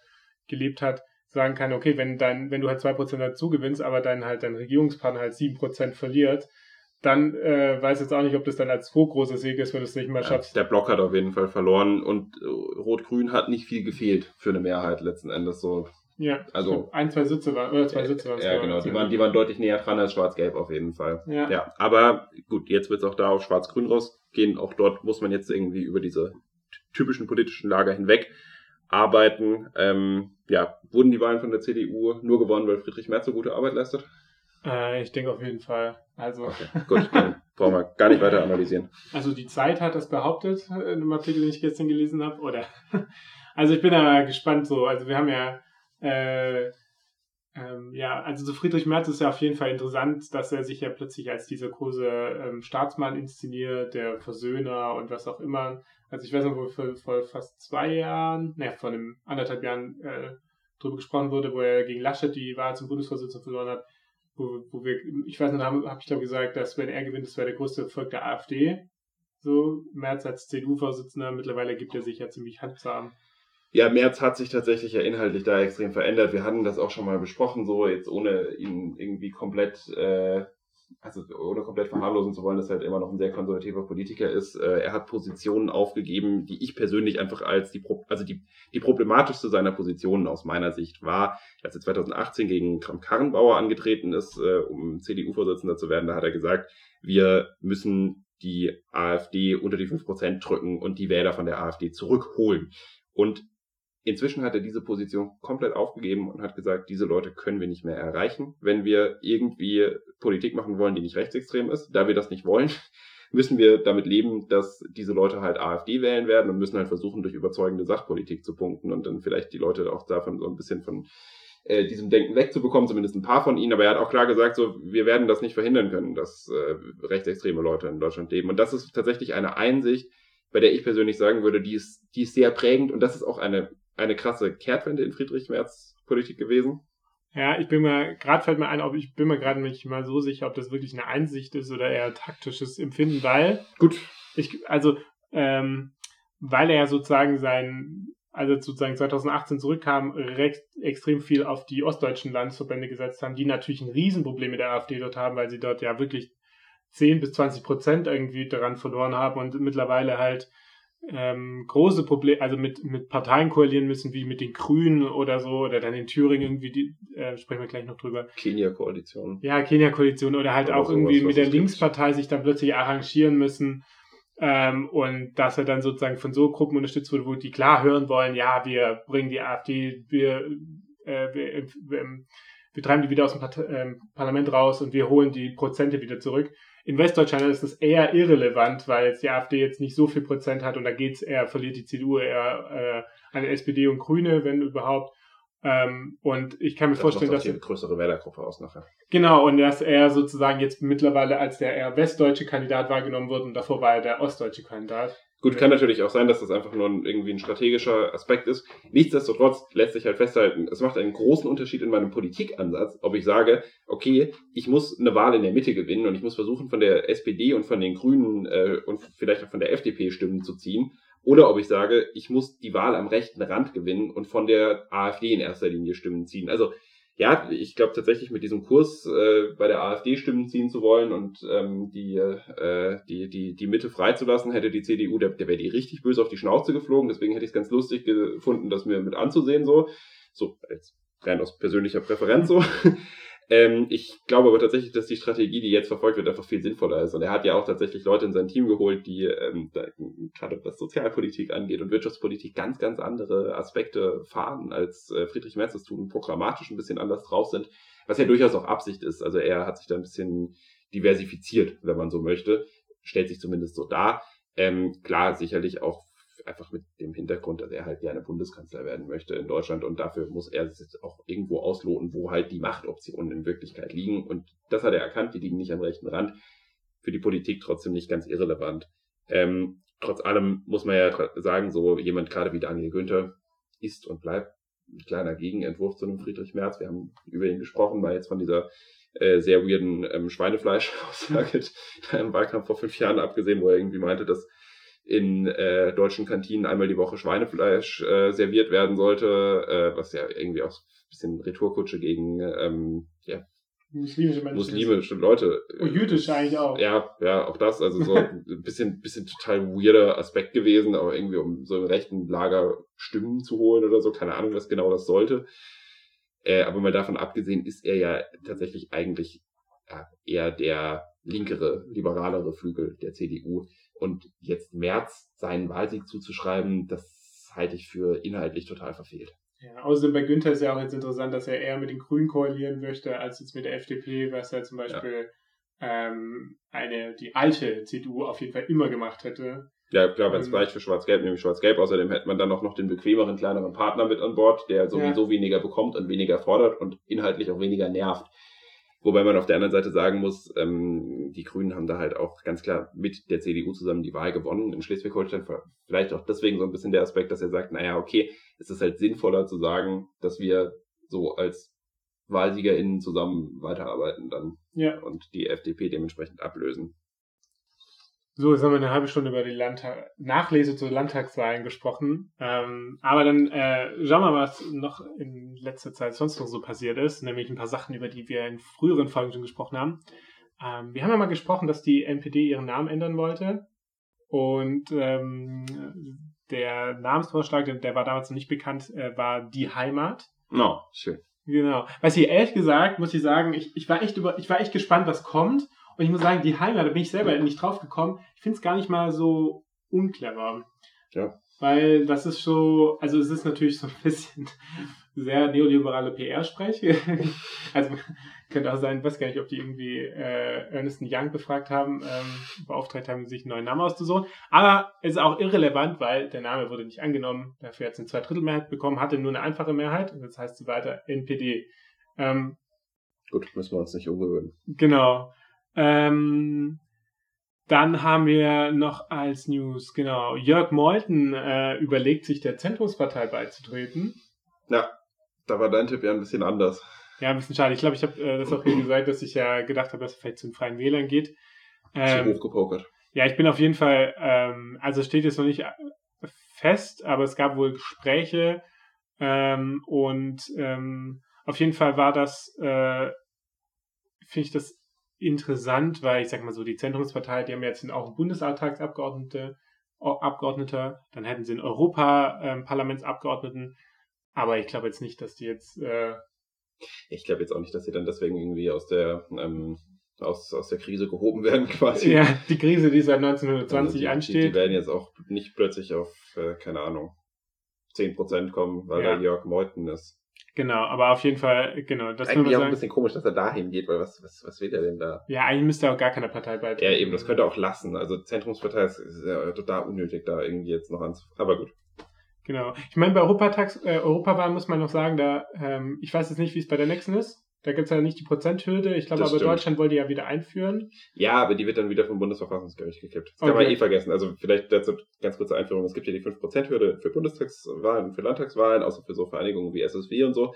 Speaker 1: gelebt hat, sagen kann, okay, wenn dein, wenn du halt 2% dazu gewinnst, aber dann halt dein Regierungspartner halt 7% verliert, dann äh, weiß jetzt auch nicht, ob das dann als so großer Sieg ist, wenn du es nicht mehr schaffst.
Speaker 2: Ja, der Block hat auf jeden Fall verloren und äh, Rot-Grün hat nicht viel gefehlt für eine Mehrheit letzten Endes so.
Speaker 1: Ja, also ein, zwei Sitze waren, oder zwei Sitze waren
Speaker 2: Ja, genau, die waren, die waren deutlich näher dran als Schwarz-Gelb auf jeden Fall. Ja. ja aber gut, jetzt wird es auch da auf Schwarz-Grün rausgehen. Auch dort muss man jetzt irgendwie über diese typischen politischen Lager hinweg arbeiten. Ähm, ja, wurden die Wahlen von der CDU nur gewonnen, weil Friedrich Merz so gute Arbeit leistet?
Speaker 1: Äh, ich denke auf jeden Fall. Also.
Speaker 2: Okay, gut, dann brauchen wir gar nicht weiter analysieren.
Speaker 1: Also die Zeit hat das behauptet in einem Artikel, den ich gestern gelesen habe. Oder also ich bin da gespannt so. Also wir haben ja äh, ähm, ja, also so Friedrich Merz ist ja auf jeden Fall interessant, dass er sich ja plötzlich als dieser große ähm, Staatsmann inszeniert, der Versöhner und was auch immer. Also ich weiß noch, wo vor, vor fast zwei Jahren, ne, vor einem anderthalb Jahren äh, drüber gesprochen wurde, wo er gegen Laschet die Wahl zum Bundesvorsitzenden verloren hat wo, wo wir, ich weiß nicht, habe hab ich glaube gesagt, dass wenn er gewinnt, das wäre der größte Erfolg der AfD. So, Merz als CDU-Vorsitzender, mittlerweile gibt er sich ja ziemlich handzahm.
Speaker 2: Ja, Merz hat sich tatsächlich ja inhaltlich da extrem verändert. Wir hatten das auch schon mal besprochen, so jetzt ohne ihn irgendwie komplett, äh, also ohne komplett verharmlosen zu wollen, dass er halt immer noch ein sehr konservativer Politiker ist. Äh, er hat Positionen aufgegeben, die ich persönlich einfach als die, also die, die problematischste seiner Positionen aus meiner Sicht war, als er 2018 gegen Kram-Karrenbauer angetreten ist, äh, um CDU-Vorsitzender zu werden. Da hat er gesagt, wir müssen die AfD unter die 5% drücken und die Wähler von der AfD zurückholen. Und Inzwischen hat er diese Position komplett aufgegeben und hat gesagt, diese Leute können wir nicht mehr erreichen. Wenn wir irgendwie Politik machen wollen, die nicht rechtsextrem ist, da wir das nicht wollen, müssen wir damit leben, dass diese Leute halt AfD wählen werden und müssen halt versuchen, durch überzeugende Sachpolitik zu punkten und dann vielleicht die Leute auch davon so ein bisschen von äh, diesem Denken wegzubekommen, zumindest ein paar von ihnen. Aber er hat auch klar gesagt, so, wir werden das nicht verhindern können, dass äh, rechtsextreme Leute in Deutschland leben. Und das ist tatsächlich eine Einsicht, bei der ich persönlich sagen würde, die ist, die ist sehr prägend und das ist auch eine eine krasse Kehrtwende in Friedrich Merz Politik gewesen.
Speaker 1: Ja, ich bin mir, gerade fällt mir ein, ob ich bin mir gerade nicht mal so sicher, ob das wirklich eine Einsicht ist oder eher taktisches Empfinden, weil.
Speaker 2: Gut.
Speaker 1: Ich, also, ähm, weil er ja sozusagen sein, also sozusagen 2018 zurückkam, recht extrem viel auf die ostdeutschen Landesverbände gesetzt haben, die natürlich ein Riesenproblem mit der AfD dort haben, weil sie dort ja wirklich 10 bis 20 Prozent irgendwie daran verloren haben und mittlerweile halt ähm, große Probleme, also mit, mit Parteien koalieren müssen, wie mit den Grünen oder so, oder dann in Thüringen irgendwie, die, äh, sprechen wir gleich noch drüber.
Speaker 2: Kenia-Koalition.
Speaker 1: Ja, Kenia-Koalition oder halt oder auch irgendwie mit der Linkspartei sich dann plötzlich arrangieren müssen. Ähm, und dass er dann sozusagen von so Gruppen unterstützt wurde, wo die klar hören wollen, ja, wir bringen die AfD, wir, äh, wir, wir, wir treiben die wieder aus dem Part äh, Parlament raus und wir holen die Prozente wieder zurück in Westdeutschland ist das eher irrelevant, weil jetzt die AfD jetzt nicht so viel Prozent hat und da geht's eher, verliert die CDU eher äh, an SPD und Grüne, wenn überhaupt. Ähm, und ich kann mir das vorstellen, dass.
Speaker 2: Hier eine größere Wählergruppe aus nachher.
Speaker 1: Genau, und dass er sozusagen jetzt mittlerweile als der eher westdeutsche Kandidat wahrgenommen wird und davor war er der ostdeutsche Kandidat.
Speaker 2: Gut, kann natürlich auch sein, dass das einfach nur ein, irgendwie ein strategischer Aspekt ist. Nichtsdestotrotz lässt sich halt festhalten, es macht einen großen Unterschied in meinem Politikansatz, ob ich sage, okay, ich muss eine Wahl in der Mitte gewinnen und ich muss versuchen, von der SPD und von den Grünen äh, und vielleicht auch von der FDP Stimmen zu ziehen, oder ob ich sage, ich muss die Wahl am rechten Rand gewinnen und von der AfD in erster Linie Stimmen ziehen. Also ja, ich glaube tatsächlich mit diesem Kurs äh, bei der AfD Stimmen ziehen zu wollen und ähm, die, äh, die, die, die Mitte freizulassen, hätte die CDU, der, der wäre die richtig böse auf die Schnauze geflogen. Deswegen hätte ich es ganz lustig gefunden, das mir mit anzusehen, so. So, als rein aus persönlicher Präferenz so. Ähm, ich glaube aber tatsächlich, dass die Strategie, die jetzt verfolgt wird, einfach viel sinnvoller ist. Und er hat ja auch tatsächlich Leute in sein Team geholt, die ähm, gerade was Sozialpolitik angeht und Wirtschaftspolitik ganz, ganz andere Aspekte fahren, als äh, Friedrich Merz das tun, programmatisch ein bisschen anders drauf sind, was ja durchaus auch Absicht ist. Also er hat sich da ein bisschen diversifiziert, wenn man so möchte, stellt sich zumindest so dar. Ähm, klar, sicherlich auch einfach mit dem Hintergrund, dass er halt gerne Bundeskanzler werden möchte in Deutschland und dafür muss er es auch irgendwo ausloten, wo halt die Machtoptionen in Wirklichkeit liegen. Und das hat er erkannt, die liegen nicht am rechten Rand. Für die Politik trotzdem nicht ganz irrelevant. Ähm, trotz allem muss man ja sagen, so jemand gerade wie Daniel Günther ist und bleibt ein kleiner Gegenentwurf zu einem Friedrich Merz. Wir haben über ihn gesprochen, mal jetzt von dieser äh, sehr weirden ähm, Schweinefleisch-Aussage im Wahlkampf vor fünf Jahren abgesehen, wo er irgendwie meinte, dass in äh, deutschen Kantinen einmal die Woche Schweinefleisch äh, serviert werden sollte, äh, was ja irgendwie auch ein bisschen Retourkutsche gegen ähm, ja,
Speaker 1: muslimische Menschen.
Speaker 2: Muslimische Leute.
Speaker 1: Und oh, jüdische eigentlich auch.
Speaker 2: Ja, ja, auch das. Also so ein bisschen, bisschen total weirder Aspekt gewesen, aber irgendwie um so im rechten Lager Stimmen zu holen oder so. Keine Ahnung, was genau das sollte. Äh, aber mal davon abgesehen ist er ja tatsächlich eigentlich ja, eher der linkere, liberalere Flügel der CDU. Und jetzt März seinen Wahlsieg zuzuschreiben, das halte ich für inhaltlich total verfehlt.
Speaker 1: Ja, außerdem bei Günther ist ja auch jetzt interessant, dass er eher mit den Grünen koalieren möchte, als jetzt mit der FDP, was er zum Beispiel ja. ähm, eine, die alte CDU auf jeden Fall immer gemacht hätte.
Speaker 2: Ja, klar, wenn es ähm, gleich für Schwarz-Gelb, nämlich Schwarz-Gelb. Außerdem hätte man dann noch, noch den bequemeren, kleineren Partner mit an Bord, der sowieso ja. weniger bekommt und weniger fordert und inhaltlich auch weniger nervt. Wobei man auf der anderen Seite sagen muss, ähm, die Grünen haben da halt auch ganz klar mit der CDU zusammen die Wahl gewonnen in Schleswig-Holstein. Vielleicht auch deswegen so ein bisschen der Aspekt, dass er sagt, naja, okay, es ist halt sinnvoller zu sagen, dass wir so als WahlsiegerInnen zusammen weiterarbeiten dann
Speaker 1: ja.
Speaker 2: und die FDP dementsprechend ablösen.
Speaker 1: So, jetzt haben wir eine halbe Stunde über die Landtag Nachlese zu Landtagswahlen gesprochen. Ähm, aber dann äh, schauen wir mal, was noch in letzter Zeit sonst noch so passiert ist. Nämlich ein paar Sachen, über die wir in früheren Folgen schon gesprochen haben. Ähm, wir haben ja mal gesprochen, dass die NPD ihren Namen ändern wollte. Und ähm, der Namensvorschlag, der war damals noch nicht bekannt, äh, war Die Heimat.
Speaker 2: No, schön.
Speaker 1: Genau. Weißt du, ehrlich gesagt, muss ich sagen, ich, ich, war echt über, ich war echt gespannt, was kommt. Und ich muss sagen, die Heimat, da bin ich selber nicht drauf gekommen. Ich finde es gar nicht mal so unclever.
Speaker 2: Ja.
Speaker 1: Weil das ist so, also es ist natürlich so ein bisschen sehr neoliberale PR-Sprech. also könnte auch sein, weiß gar nicht, ob die irgendwie äh, Ernest Young befragt haben, ähm, beauftragt haben, sich einen neuen Namen auszusuchen. Aber es ist auch irrelevant, weil der Name wurde nicht angenommen. Dafür hat es eine Zweidrittelmehrheit bekommen, hatte nur eine einfache Mehrheit. Und das heißt sie weiter NPD. Ähm,
Speaker 2: Gut, müssen wir uns nicht umgewöhnen.
Speaker 1: Genau. Ähm, dann haben wir noch als News, genau, Jörg Meuthen äh, überlegt sich der Zentrumspartei beizutreten.
Speaker 2: Ja, da war dein Tipp ja ein bisschen anders.
Speaker 1: Ja, ein bisschen schade. Ich glaube, ich habe äh, das auch hier gesagt, dass ich ja gedacht habe, dass er vielleicht zu den Freien Wählern geht.
Speaker 2: Ähm, Zu hoch gepokert.
Speaker 1: Ja, ich bin auf jeden Fall, ähm, also steht jetzt noch nicht fest, aber es gab wohl Gespräche ähm, und ähm, auf jeden Fall war das, äh, finde ich das interessant, weil ich sag mal so, die Zentrumspartei, die haben jetzt auch einen Bundestagsabgeordnete, Abgeordneter, dann hätten sie einen Europaparlamentsabgeordneten, aber ich glaube jetzt nicht, dass die jetzt. Äh,
Speaker 2: ich glaube jetzt auch nicht, dass sie dann deswegen irgendwie aus der ähm, aus, aus der Krise gehoben werden quasi.
Speaker 1: Ja, die Krise, die seit 1920
Speaker 2: also die,
Speaker 1: ansteht.
Speaker 2: Die, die werden jetzt auch nicht plötzlich auf, äh, keine Ahnung, 10% kommen, weil
Speaker 1: Ja.
Speaker 2: da Jörg Meuthen ist.
Speaker 1: Genau, aber auf jeden Fall, genau, das
Speaker 2: Eigentlich auch ein bisschen komisch, dass er dahin geht, weil was, was, was will er denn da?
Speaker 1: Ja, eigentlich müsste er auch gar keiner Partei beitreten.
Speaker 2: Ja, eben, das könnte er auch lassen. Also Zentrumspartei ist, ist ja total unnötig, da irgendwie jetzt noch anzufangen. Aber gut.
Speaker 1: Genau. Ich meine, bei Europatags, äh, Europawahl muss man noch sagen, da, ähm, ich weiß jetzt nicht, wie es bei der nächsten ist. Da gibt es ja nicht die Prozenthürde. Ich glaube aber,
Speaker 2: stimmt.
Speaker 1: Deutschland wollte ja wieder einführen.
Speaker 2: Ja, aber die wird dann wieder vom Bundesverfassungsgericht gekippt. Das kann
Speaker 1: Okay.
Speaker 2: man eh vergessen. Also vielleicht dazu ganz kurze Einführung. Es gibt ja die 5%-Hürde für Bundestagswahlen und für Landtagswahlen, außer für so Vereinigungen wie SSW und so.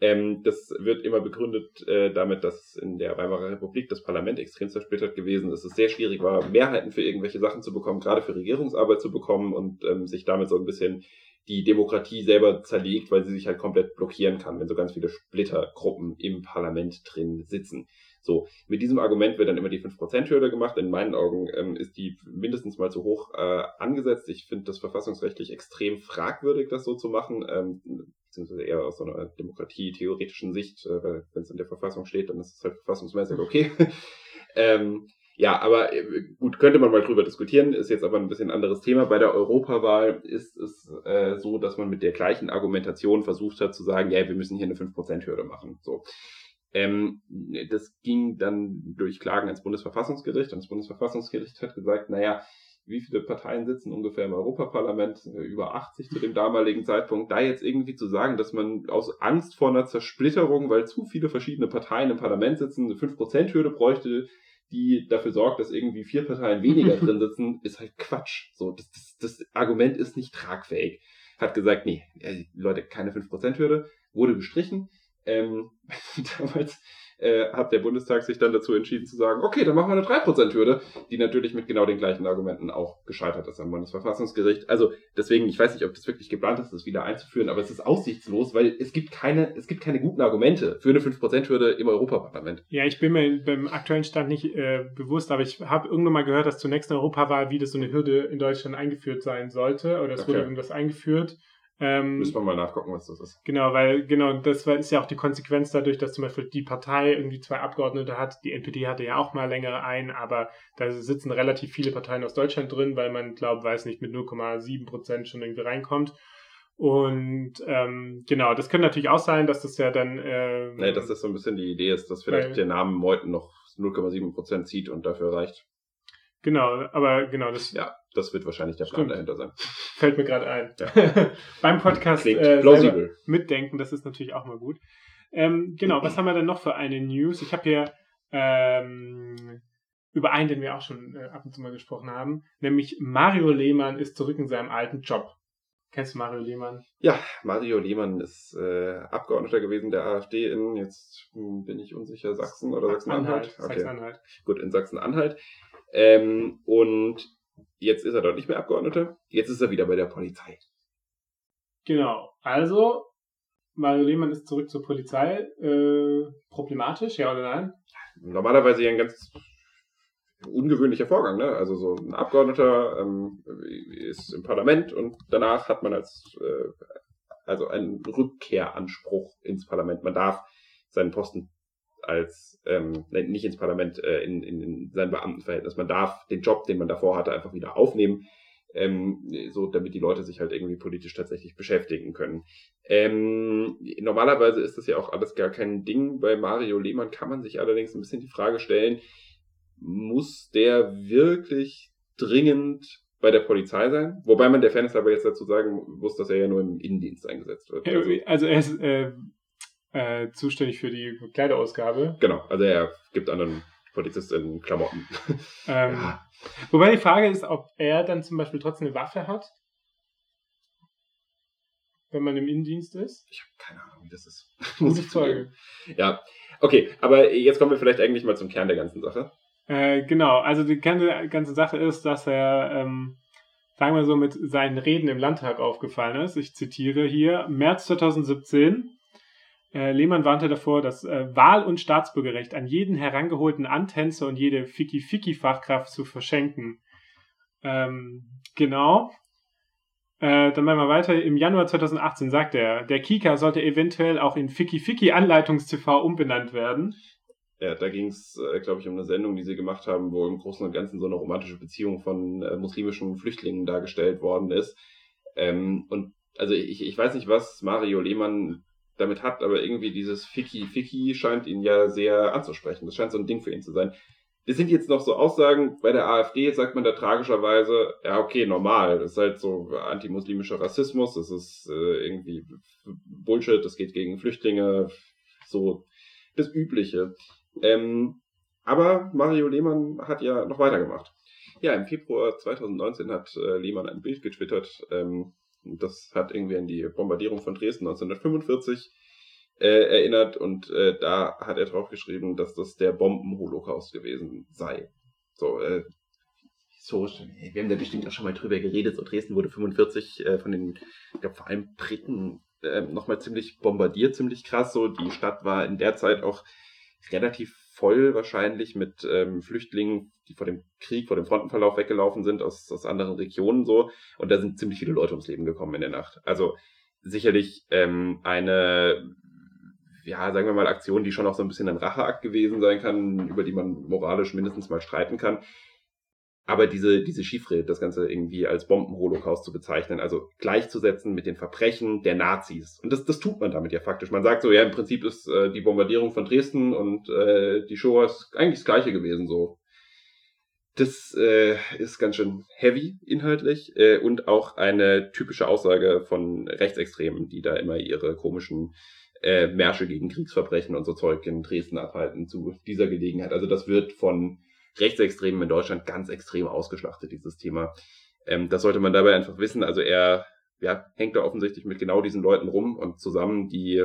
Speaker 2: Ähm, das wird immer begründet äh, damit, dass in der Weimarer Republik das Parlament extrem zersplittert gewesen ist. Es sehr schwierig war, Mehrheiten für irgendwelche Sachen zu bekommen, gerade für Regierungsarbeit zu bekommen und ähm, sich damit so ein bisschen die Demokratie selber zerlegt, weil sie sich halt komplett blockieren kann, wenn so ganz viele Splittergruppen im Parlament drin sitzen. So, mit diesem Argument wird dann immer die 5%-Hürde gemacht. In meinen Augen ähm, ist die mindestens mal zu hoch äh, angesetzt. Ich finde das verfassungsrechtlich extrem fragwürdig, das so zu machen, ähm, beziehungsweise eher aus so einer demokratie-theoretischen Sicht, äh, wenn es in der Verfassung steht, dann ist es halt verfassungsmäßig okay. ähm, ja, aber äh, gut, könnte man mal drüber diskutieren, ist jetzt aber ein bisschen anderes Thema. Bei der Europawahl ist es äh, so, dass man mit der gleichen Argumentation versucht hat zu sagen, ja, wir müssen hier eine 5%-Hürde machen. So. Ähm, das ging dann durch Klagen ans Bundesverfassungsgericht und das Bundesverfassungsgericht hat gesagt, naja, wie viele Parteien sitzen ungefähr im Europaparlament? Über 80 zu dem damaligen Zeitpunkt. Da jetzt irgendwie zu sagen, dass man aus Angst vor einer Zersplitterung, weil zu viele verschiedene Parteien im Parlament sitzen, eine 5%-Hürde bräuchte, die dafür sorgt, dass irgendwie vier Parteien weniger drin sitzen, ist halt Quatsch. So, das, das, das Argument ist nicht tragfähig. Hat gesagt, nee, äh, Leute, keine 5%-Hürde, wurde gestrichen. Ähm, damals äh, hat der Bundestag sich dann dazu entschieden zu sagen, okay, dann machen wir eine 3%-Hürde, die natürlich mit genau den gleichen Argumenten auch gescheitert ist am Bundesverfassungsgericht. Also deswegen, ich weiß nicht, ob das wirklich geplant ist, das wieder einzuführen, aber es ist aussichtslos, weil es gibt keine, es gibt keine guten Argumente für eine 5%-Hürde im Europaparlament.
Speaker 1: Ja, ich bin mir beim aktuellen Stand nicht äh, bewusst, aber ich habe irgendwann mal gehört, dass zur nächsten Europawahl wieder so eine Hürde in Deutschland eingeführt sein sollte. Oder es
Speaker 2: Okay.
Speaker 1: wurde irgendwas eingeführt. Ähm,
Speaker 2: Müssen wir mal nachgucken, was das ist.
Speaker 1: Genau, weil genau das ist ja auch die Konsequenz dadurch, dass zum Beispiel die Partei irgendwie zwei Abgeordnete hat. Die NPD hatte ja auch mal länger ein, aber da sitzen relativ viele Parteien aus Deutschland drin, weil man glaubt, weiß nicht, mit 0,7 Prozent schon irgendwie reinkommt. Und ähm, genau, das könnte natürlich auch sein, dass das ja dann. ähm,
Speaker 2: Nee, dass das so ein bisschen die Idee ist, dass vielleicht
Speaker 1: Weil-
Speaker 2: der Name Meuthen noch 0,7% zieht und dafür reicht.
Speaker 1: Genau, aber genau, das
Speaker 2: Ja, das wird wahrscheinlich der Plan
Speaker 1: Stimmt.
Speaker 2: dahinter sein.
Speaker 1: fällt mir gerade ein.
Speaker 2: Ja.
Speaker 1: Beim Podcast
Speaker 2: Klingt
Speaker 1: äh, mitdenken, das ist natürlich auch mal gut. Ähm, genau, was haben wir denn noch für eine News? Ich habe hier ähm, über einen, den wir auch schon äh, ab und zu mal gesprochen haben, nämlich Mario Lehmann ist zurück in seinem alten Job. Kennst du Mario Lehmann?
Speaker 2: Ja, Mario Lehmann ist äh, Abgeordneter gewesen der AfD in, jetzt hm, bin ich unsicher, Sachsen oder Sachsen-Anhalt. Okay.
Speaker 1: Sachsen-Anhalt.
Speaker 2: Gut, in Sachsen-Anhalt. Ähm, und jetzt ist er dort nicht mehr Abgeordneter, jetzt ist er wieder bei der Polizei.
Speaker 1: Genau. Also, Mario Lehmann ist zurück zur Polizei. Äh, problematisch, ja oder nein?
Speaker 2: Normalerweise ja ein ganz ungewöhnlicher Vorgang, ne? Also so ein Abgeordneter ähm, ist im Parlament und danach hat man als äh, also einen Rückkehranspruch ins Parlament. Man darf seinen Posten als ähm, nicht ins Parlament, äh, in, in, in sein Beamtenverhältnis. Man darf den Job, den man davor hatte, einfach wieder aufnehmen, ähm, so damit die Leute sich halt irgendwie politisch tatsächlich beschäftigen können. Ähm, normalerweise ist das ja auch alles gar kein Ding. Bei Mario Lehmann kann man sich allerdings ein bisschen die Frage stellen, muss der wirklich dringend bei der Polizei sein? Wobei man der Fairness aber jetzt dazu sagen muss, dass er ja nur im Innendienst eingesetzt wird.
Speaker 1: Also, also er ist äh, äh, zuständig für die Kleiderausgabe.
Speaker 2: Genau, also er gibt anderen Polizisten Klamotten.
Speaker 1: Ähm, ja. Wobei die Frage ist, ob er dann zum Beispiel trotzdem eine Waffe hat, wenn man im Innendienst ist.
Speaker 2: Ich habe keine Ahnung, wie das ist.
Speaker 1: Muss ich Frage.
Speaker 2: Ja, okay, aber jetzt kommen wir vielleicht eigentlich mal zum Kern der ganzen Sache.
Speaker 1: Äh, genau, also die ganze Sache ist, dass er, ähm, sagen wir so, mit seinen Reden im Landtag aufgefallen ist. Ich zitiere hier, März 2017. Äh, Lehmann warnte davor, das äh, Wahl- und Staatsbürgerrecht an jeden herangeholten Antänzer und jede Ficky-Ficky-Fachkraft zu verschenken. Ähm, genau. Äh, dann machen wir weiter. Im Januar 2018 sagt er, der Kika sollte eventuell auch in Ficky-Ficky-Anleitungs-TV umbenannt werden.
Speaker 2: Ja, da ging es, äh, glaube ich, um eine Sendung, die sie gemacht haben, wo im Großen und Ganzen so eine romantische Beziehung von äh, muslimischen Flüchtlingen dargestellt worden ist. Ähm, und also ich, ich weiß nicht, was Mario Lehmann damit hat, aber irgendwie dieses Ficky Ficky scheint ihn ja sehr anzusprechen. Das scheint so ein Ding für ihn zu sein. Das sind jetzt noch so Aussagen, bei der AfD sagt man da tragischerweise, ja okay, normal, das ist halt so antimuslimischer Rassismus, das ist äh, irgendwie Bullshit, das geht gegen Flüchtlinge, so das Übliche. Ähm, aber Mario Lehmann hat ja noch weitergemacht. Ja, im Februar 2019 hat äh, Lehmann ein Bild getwittert. Ähm, das hat irgendwie an die Bombardierung von Dresden 1945 äh, erinnert und äh, da hat er drauf geschrieben, dass das der Bombenholocaust gewesen sei. So, äh, historisch, wir haben da bestimmt auch schon mal drüber geredet, so Dresden wurde 45 äh, von den, ich glaube vor allem Briten äh, nochmal ziemlich bombardiert, ziemlich krass. So, die Stadt war in der Zeit auch relativ voll wahrscheinlich mit ähm, Flüchtlingen, die vor dem Krieg, vor dem Frontenverlauf weggelaufen sind aus, aus anderen Regionen so. Und da sind ziemlich viele Leute ums Leben gekommen in der Nacht. Also sicherlich ähm, eine, ja, sagen wir mal, Aktion, die schon auch so ein bisschen ein Racheakt gewesen sein kann, über die man moralisch mindestens mal streiten kann. Aber diese, diese Chiffre, das Ganze irgendwie als Bombenholocaust zu bezeichnen, also gleichzusetzen mit den Verbrechen der Nazis. Und das, das tut man damit ja faktisch. Man sagt so, ja, im Prinzip ist äh, die Bombardierung von Dresden und äh, die Shoah ist eigentlich das Gleiche gewesen, so. Das äh, ist ganz schön heavy inhaltlich äh, und auch eine typische Aussage von Rechtsextremen, die da immer ihre komischen äh, Märsche gegen Kriegsverbrechen und so Zeug in Dresden abhalten zu dieser Gelegenheit. Also das wird von Rechtsextremen in Deutschland ganz extrem ausgeschlachtet, dieses Thema. Ähm, das sollte man dabei einfach wissen. Also er ja, hängt da offensichtlich mit genau diesen Leuten rum und zusammen, die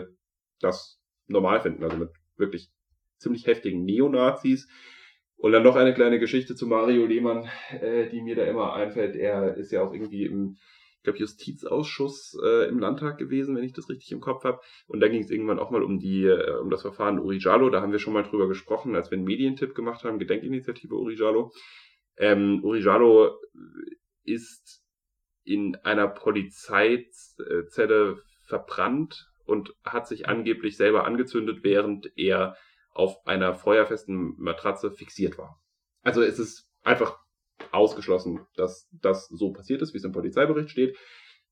Speaker 2: das normal finden, also mit wirklich ziemlich heftigen Neonazis. Und dann noch eine kleine Geschichte zu Mario Lehmann, äh, die mir da immer einfällt. Er ist ja auch irgendwie im ich glaube, Justizausschuss äh, im Landtag gewesen, wenn ich das richtig im Kopf habe. Und da ging es irgendwann auch mal um die, äh, um das Verfahren Uri Jalo. Da haben wir schon mal drüber gesprochen, als wir einen Medientipp gemacht haben, Gedenkinitiative Uri Jalo. Ähm, Uri Jalo ist in einer Polizeizelle verbrannt und hat sich angeblich selber angezündet, während er auf einer feuerfesten Matratze fixiert war. Also es ist einfach ausgeschlossen, dass das so passiert ist, wie es im Polizeibericht steht.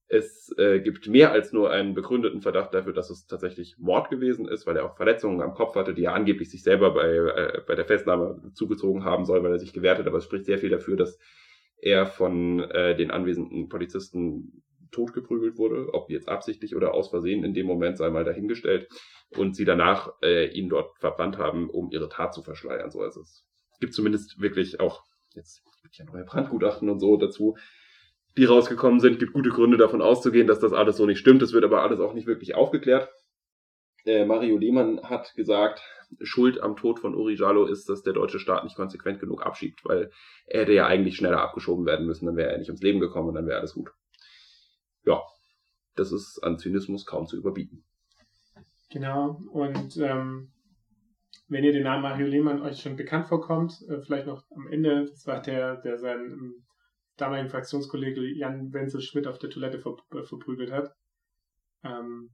Speaker 2: Es äh, gibt mehr als nur einen begründeten Verdacht dafür, dass es tatsächlich Mord gewesen ist, weil er auch Verletzungen am Kopf hatte, die er angeblich sich selber bei, äh, bei der Festnahme zugezogen haben soll, weil er sich gewehrt hat. Aber es spricht sehr viel dafür, dass er von äh, den anwesenden Polizisten totgeprügelt wurde, ob jetzt absichtlich oder aus Versehen in dem Moment sei mal dahingestellt und sie danach äh, ihn dort verbrannt haben, um ihre Tat zu verschleiern. So also es gibt zumindest wirklich auch jetzt ja neue Brandgutachten und so dazu, die rausgekommen sind. Gibt gute Gründe davon auszugehen, dass das alles so nicht stimmt. Das wird aber alles auch nicht wirklich aufgeklärt. Äh, Mario Lehmann hat gesagt, Schuld am Tod von Uri Jallo ist, dass der deutsche Staat nicht konsequent genug abschiebt, weil er hätte ja eigentlich schneller abgeschoben werden müssen, dann wäre er nicht ums Leben gekommen und dann wäre alles gut. Ja, das ist an Zynismus kaum zu überbieten.
Speaker 1: Genau, und ähm, wenn ihr den Namen Mario Lehmann euch schon bekannt vorkommt, äh, vielleicht noch am Ende, das war der, der seinen ähm, damaligen Fraktionskollege Jan Wenzel Schmidt auf der Toilette ver äh, verprügelt hat. Ähm,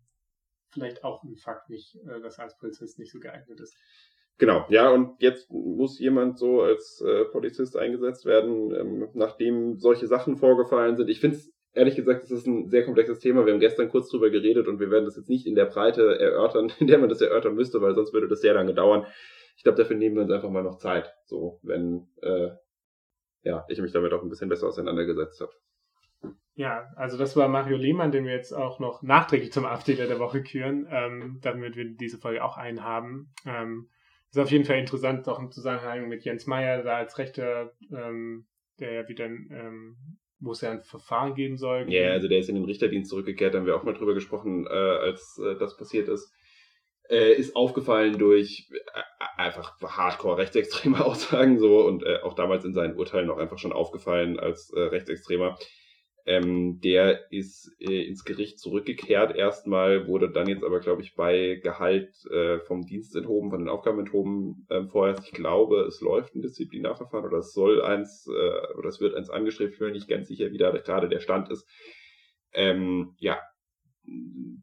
Speaker 1: vielleicht auch ein Fakt nicht, äh, dass er als Polizist nicht so geeignet ist.
Speaker 2: Genau, ja, und jetzt muss jemand so als äh, Polizist eingesetzt werden, ähm, nachdem solche Sachen vorgefallen sind. Ich finde es ehrlich gesagt, das ist ein sehr komplexes Thema. Wir haben gestern kurz drüber geredet und wir werden das jetzt nicht in der Breite erörtern, in der man das erörtern müsste, weil sonst würde das sehr lange dauern. Ich glaube, dafür nehmen wir uns einfach mal noch Zeit, so wenn äh, ja, ich mich damit auch ein bisschen besser auseinandergesetzt habe.
Speaker 1: Ja, also das war Mario Lehmann, den wir jetzt auch noch nachträglich zum AfD der Woche küren, ähm, damit wir diese Folge auch einen haben. Ähm, ist auf jeden Fall interessant, auch im Zusammenhang mit Jens Meyer, da als Rechter, ähm, der ja wieder, ähm, wo es ja ein Verfahren geben soll.
Speaker 2: Ja, also der ist in den Richterdienst zurückgekehrt, haben wir auch mal drüber gesprochen, äh, als äh, das passiert ist. Äh, ist aufgefallen durch äh, einfach hardcore rechtsextreme Aussagen so und äh, auch damals in seinen Urteilen auch einfach schon aufgefallen als äh, Rechtsextremer. Ähm, der ist äh, ins Gericht zurückgekehrt erstmal, wurde dann jetzt aber, glaube ich, bei Gehalt äh, vom Dienst enthoben, von den Aufgaben enthoben äh, vorerst. Ich glaube, es läuft ein Disziplinarverfahren oder es soll eins, äh, oder es wird eins angestrebt. Ich bin nicht ganz sicher, wie da gerade der Stand ist. Ähm, ja,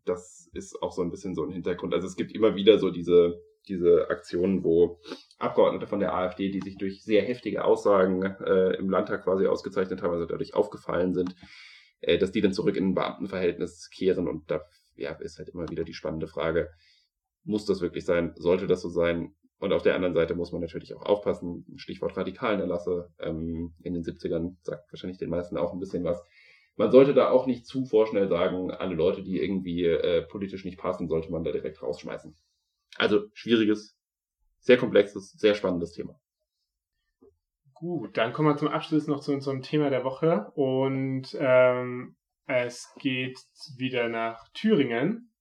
Speaker 2: das ist auch so ein bisschen so ein Hintergrund. Also es gibt immer wieder so diese, diese Aktionen, wo Abgeordnete von der AfD, die sich durch sehr heftige Aussagen äh, im Landtag quasi ausgezeichnet haben, also dadurch aufgefallen sind, äh, dass die dann zurück in ein Beamtenverhältnis kehren. Und da ja, ist halt immer wieder die spannende Frage, muss das wirklich sein? Sollte das so sein? Und auf der anderen Seite muss man natürlich auch aufpassen. Stichwort radikalen Erlasse ähm, in den 70ern sagt wahrscheinlich den meisten auch ein bisschen was. Man sollte da auch nicht zu vorschnell sagen, alle Leute, die irgendwie äh, politisch nicht passen, sollte man da direkt rausschmeißen. Also schwieriges sehr komplexes, sehr spannendes Thema.
Speaker 1: Gut, dann kommen wir zum Abschluss noch zu unserem Thema der Woche und ähm, es geht wieder nach Thüringen,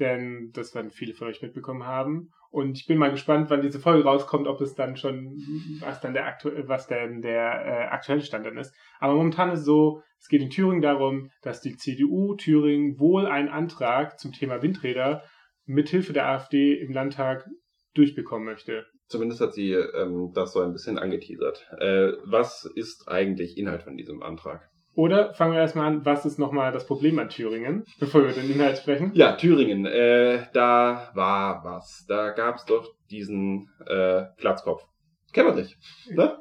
Speaker 1: denn das werden viele von euch mitbekommen haben. Und ich bin mal gespannt, wann diese Folge rauskommt, ob es dann schon, was dann der aktuelle, was denn der äh, aktuelle Stand dann ist. Aber momentan ist es so, es geht in Thüringen darum, dass die CDU Thüringen wohl einen Antrag zum Thema Windräder mithilfe der AfD im Landtag durchbekommen möchte.
Speaker 2: Zumindest hat sie ähm, das so ein bisschen angeteasert. Äh, was ist eigentlich Inhalt von diesem Antrag?
Speaker 1: Oder fangen wir erstmal an, was ist nochmal das Problem an Thüringen, bevor wir den Inhalt sprechen?
Speaker 2: Ja, Thüringen, äh, da war was. Da gab es doch diesen äh, Platzkopf. Kämmerich, ne?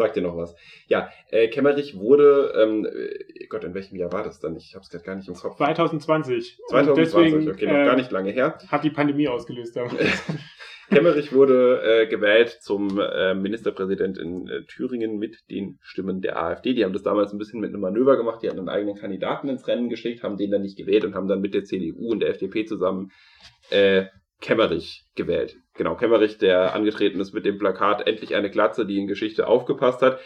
Speaker 2: Sagt dir noch was. Ja, äh, Kämmerich wurde, ähm, äh, Gott, in welchem Jahr war das dann? Ich habe es gerade gar nicht im Kopf.
Speaker 1: 2020.
Speaker 2: 2020, deswegen, okay, noch äh, gar nicht lange her.
Speaker 1: Hat die Pandemie ausgelöst damals.
Speaker 2: Kemmerich wurde äh, gewählt zum äh, Ministerpräsident in äh, Thüringen mit den Stimmen der AfD. Die haben das damals ein bisschen mit einem Manöver gemacht. Die hatten einen eigenen Kandidaten ins Rennen geschickt, haben den dann nicht gewählt und haben dann mit der CDU und der FDP zusammen äh, Kemmerich gewählt. Genau, Kemmerich, der angetreten ist mit dem Plakat Endlich eine Glatze, die in Geschichte aufgepasst hat.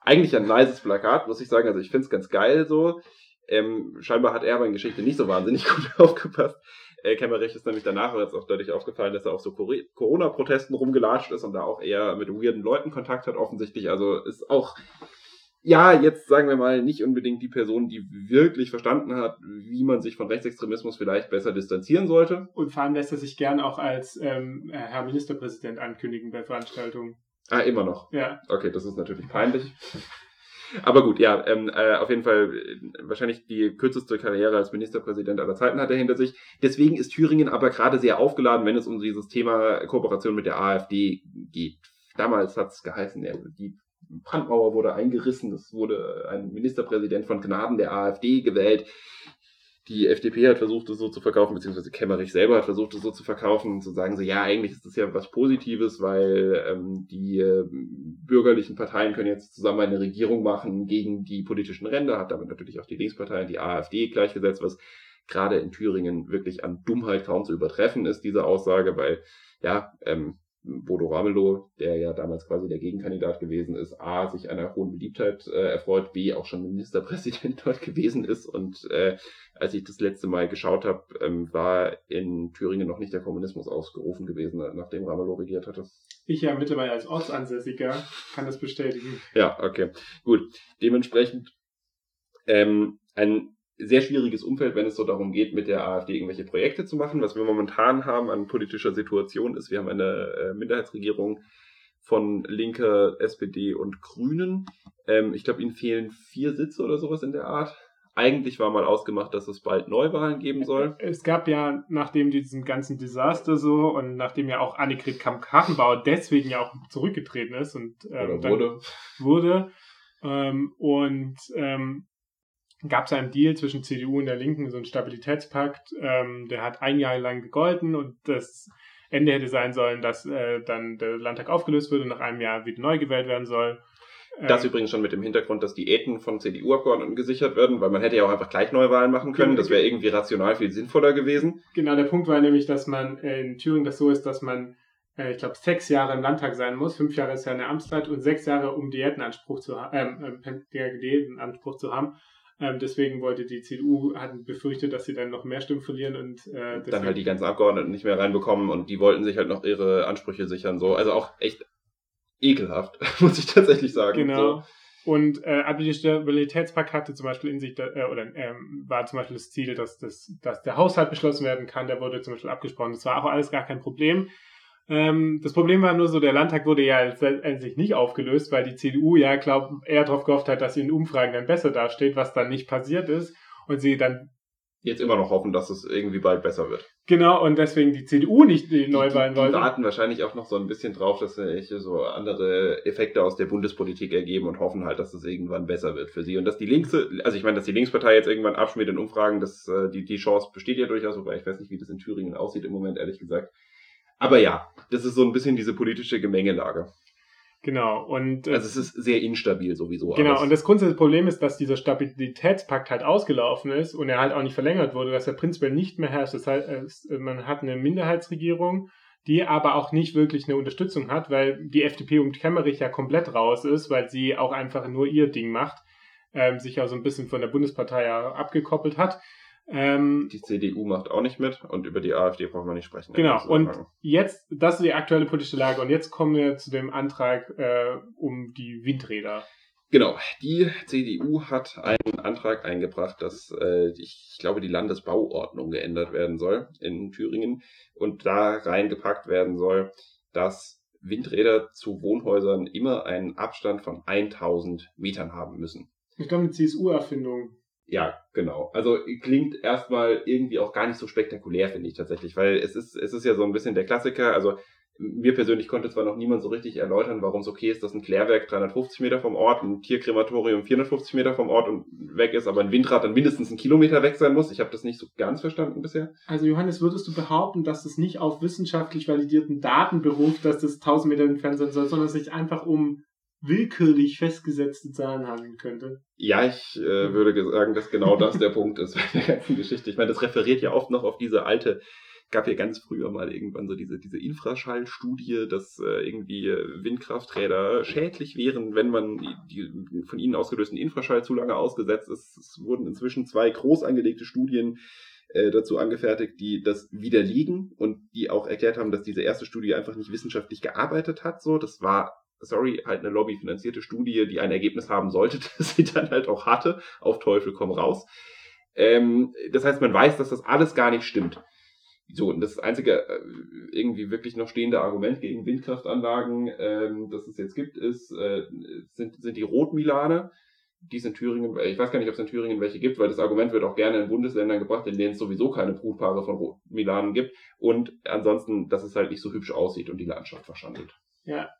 Speaker 2: Eigentlich ein nices Plakat, muss ich sagen. Also ich finde es ganz geil so. Ähm, scheinbar hat er aber in Geschichte nicht so wahnsinnig gut aufgepasst. Äh, Kemmerich ist nämlich danach jetzt auch deutlich aufgefallen, dass er auf so Corona-Protesten rumgelatscht ist und da auch eher mit weirden Leuten Kontakt hat, offensichtlich. Also ist auch, ja, jetzt sagen wir mal, nicht unbedingt die Person, die wirklich verstanden hat, wie man sich von Rechtsextremismus vielleicht besser distanzieren sollte.
Speaker 1: Und vor allem lässt er sich gern auch als ähm, Herr Ministerpräsident ankündigen bei Veranstaltungen.
Speaker 2: Ah, immer noch.
Speaker 1: Ja.
Speaker 2: Okay, das ist natürlich peinlich. Aber gut, ja, ähm, äh, auf jeden Fall äh, wahrscheinlich die kürzeste Karriere als Ministerpräsident aller Zeiten hat er hinter sich. Deswegen ist Thüringen aber gerade sehr aufgeladen, wenn es um dieses Thema Kooperation mit der AfD geht. Damals hat es geheißen, ja, die Brandmauer wurde eingerissen, es wurde ein Ministerpräsident von Gnaden der AfD gewählt. Die FDP hat versucht, es so zu verkaufen, beziehungsweise Kemmerich selber hat versucht, es so zu verkaufen und zu sagen, so ja, eigentlich ist das ja was Positives, weil ähm, die äh, bürgerlichen Parteien können jetzt zusammen eine Regierung machen gegen die politischen Ränder, hat damit natürlich auch die Linksparteien, die AfD gleichgesetzt, was gerade in Thüringen wirklich an Dummheit kaum zu übertreffen ist, diese Aussage, weil ja, ähm, Bodo Ramelow, der ja damals quasi der Gegenkandidat gewesen ist, A, sich einer hohen Beliebtheit äh, erfreut, B, auch schon Ministerpräsident dort gewesen ist. Und äh, als ich das letzte Mal geschaut habe, ähm, war in Thüringen noch nicht der Kommunismus ausgerufen gewesen, nachdem Ramelow regiert hatte.
Speaker 1: Ich ja mittlerweile als Ortsansässiger kann das bestätigen.
Speaker 2: Ja, okay. Gut. Dementsprechend ähm, ein sehr schwieriges Umfeld, wenn es so darum geht, mit der AfD irgendwelche Projekte zu machen. Was wir momentan haben an politischer Situation ist, wir haben eine äh, Minderheitsregierung von Linke, SPD und Grünen. Ähm, ich glaube, ihnen fehlen vier Sitze oder sowas in der Art. Eigentlich war mal ausgemacht, dass es bald Neuwahlen geben soll.
Speaker 1: Es gab ja, nachdem diesem ganzen Desaster so und nachdem ja auch Annegret Kamp-Karrenbauer deswegen ja auch zurückgetreten ist und
Speaker 2: ähm, wurde,
Speaker 1: wurde ähm, und ähm, gab es einen Deal zwischen CDU und der Linken, so einen Stabilitätspakt, ähm, der hat ein Jahr lang gegolten und das Ende hätte sein sollen, dass äh, dann der Landtag aufgelöst wird und nach einem Jahr wieder neu gewählt werden soll.
Speaker 2: Das ähm, übrigens schon mit dem Hintergrund, dass die Äten von CDU-Abgeordneten gesichert werden, weil man hätte ja auch einfach gleich Neuwahlen machen können. Das wäre irgendwie rational viel sinnvoller gewesen.
Speaker 1: Genau, der Punkt war nämlich, dass man in Thüringen das so ist, dass man, äh, ich glaube, sechs Jahre im Landtag sein muss. Fünf Jahre ist ja eine Amtszeit und sechs Jahre, um Diätenanspruch zu, ähm, äh, Diätenanspruch zu haben. Ähm, deswegen wollte die CDU, hatten befürchtet, dass sie dann noch mehr Stimmen verlieren und
Speaker 2: äh, dann halt die ganzen Abgeordneten nicht mehr reinbekommen und die wollten sich halt noch ihre Ansprüche sichern. So, also auch echt ekelhaft, muss ich tatsächlich sagen.
Speaker 1: Genau. So. Und äh, Stabilitätspakt hatte zum Beispiel in sich, äh, oder ähm, war zum Beispiel das Ziel, dass, das, dass der Haushalt beschlossen werden kann, der wurde zum Beispiel abgesprochen. Das war auch alles gar kein Problem. Ähm, das Problem war nur so, der Landtag wurde ja letztendlich nicht aufgelöst, weil die CDU ja, glaube eher darauf gehofft hat, dass sie in Umfragen dann besser dasteht, was dann nicht passiert ist. Und sie dann
Speaker 2: jetzt immer noch hoffen, dass es irgendwie bald besser wird.
Speaker 1: Genau, und deswegen die CDU nicht die Neuwahlen wollte.
Speaker 2: Die warten wahrscheinlich auch noch so ein bisschen drauf, dass sich so andere Effekte aus der Bundespolitik ergeben und hoffen halt, dass es irgendwann besser wird für sie. Und dass die Linkse, also ich meine, dass die Linkspartei jetzt irgendwann abschmiert in Umfragen, dass äh, die, die Chance besteht ja durchaus, wobei ich weiß nicht, wie das in Thüringen aussieht im Moment, ehrlich gesagt. Aber ja, das ist so ein bisschen diese politische Gemengelage.
Speaker 1: Genau, und.
Speaker 2: Äh, also es ist sehr instabil sowieso.
Speaker 1: Genau, und das grundsätzliche Problem ist, dass dieser Stabilitätspakt halt ausgelaufen ist und er halt auch nicht verlängert wurde, dass er prinzipiell nicht mehr herrscht. Das heißt, man hat eine Minderheitsregierung, die aber auch nicht wirklich eine Unterstützung hat, weil die FDP um Kemmerich ja komplett raus ist, weil sie auch einfach nur ihr Ding macht, ähm, sich ja so ein bisschen von der Bundespartei ja abgekoppelt hat.
Speaker 2: Ähm, die CDU macht auch nicht mit und über die AfD brauchen wir nicht sprechen.
Speaker 1: Genau, und jetzt, das ist die aktuelle politische Lage und jetzt kommen wir zu dem Antrag äh, um die Windräder.
Speaker 2: Genau, die CDU hat einen Antrag eingebracht, dass äh, ich glaube, die Landesbauordnung geändert werden soll in Thüringen und da reingepackt werden soll, dass Windräder zu Wohnhäusern immer einen Abstand von 1000 Metern haben müssen.
Speaker 1: Ich glaube, eine CSU-Erfindung.
Speaker 2: Ja, genau. Also klingt erstmal irgendwie auch gar nicht so spektakulär, finde ich tatsächlich, weil es ist, es ist ja so ein bisschen der Klassiker. Also mir persönlich konnte zwar noch niemand so richtig erläutern, warum es okay ist, dass ein Klärwerk 350 Meter vom Ort, ein Tierkrematorium 450 Meter vom Ort und weg ist, aber ein Windrad dann mindestens einen Kilometer weg sein muss. Ich habe das nicht so ganz verstanden bisher.
Speaker 1: Also Johannes, würdest du behaupten, dass es nicht auf wissenschaftlich validierten Daten beruft, dass das 1000 Meter entfernt sein soll, sondern es sich einfach um willkürlich festgesetzte Zahlen handeln könnte.
Speaker 2: Ja, ich äh, würde sagen, dass genau das der Punkt ist bei der ganzen Geschichte. Ich meine, das referiert ja oft noch auf diese alte, gab ja ganz früher mal irgendwann so diese, diese Infraschallstudie, dass äh, irgendwie Windkrafträder schädlich wären, wenn man die, die von ihnen ausgelösten Infraschall zu lange ausgesetzt ist. Es wurden inzwischen zwei groß angelegte Studien äh, dazu angefertigt, die das widerlegen und die auch erklärt haben, dass diese erste Studie einfach nicht wissenschaftlich gearbeitet hat. So, das war sorry, halt eine lobbyfinanzierte Studie, die ein Ergebnis haben sollte, das sie dann halt auch hatte, auf Teufel komm raus. Ähm, das heißt, man weiß, dass das alles gar nicht stimmt. So, und das einzige äh, irgendwie wirklich noch stehende Argument gegen Windkraftanlagen, ähm, das es jetzt gibt, ist, äh, sind, sind die Rotmilane. Die es in Thüringen, ich weiß gar nicht, ob es in Thüringen welche gibt, weil das Argument wird auch gerne in Bundesländern gebracht, in denen es sowieso keine Brutpaare von Rotmilanen gibt. Und ansonsten, dass es halt nicht so hübsch aussieht und die Landschaft verschandelt.
Speaker 1: Ja,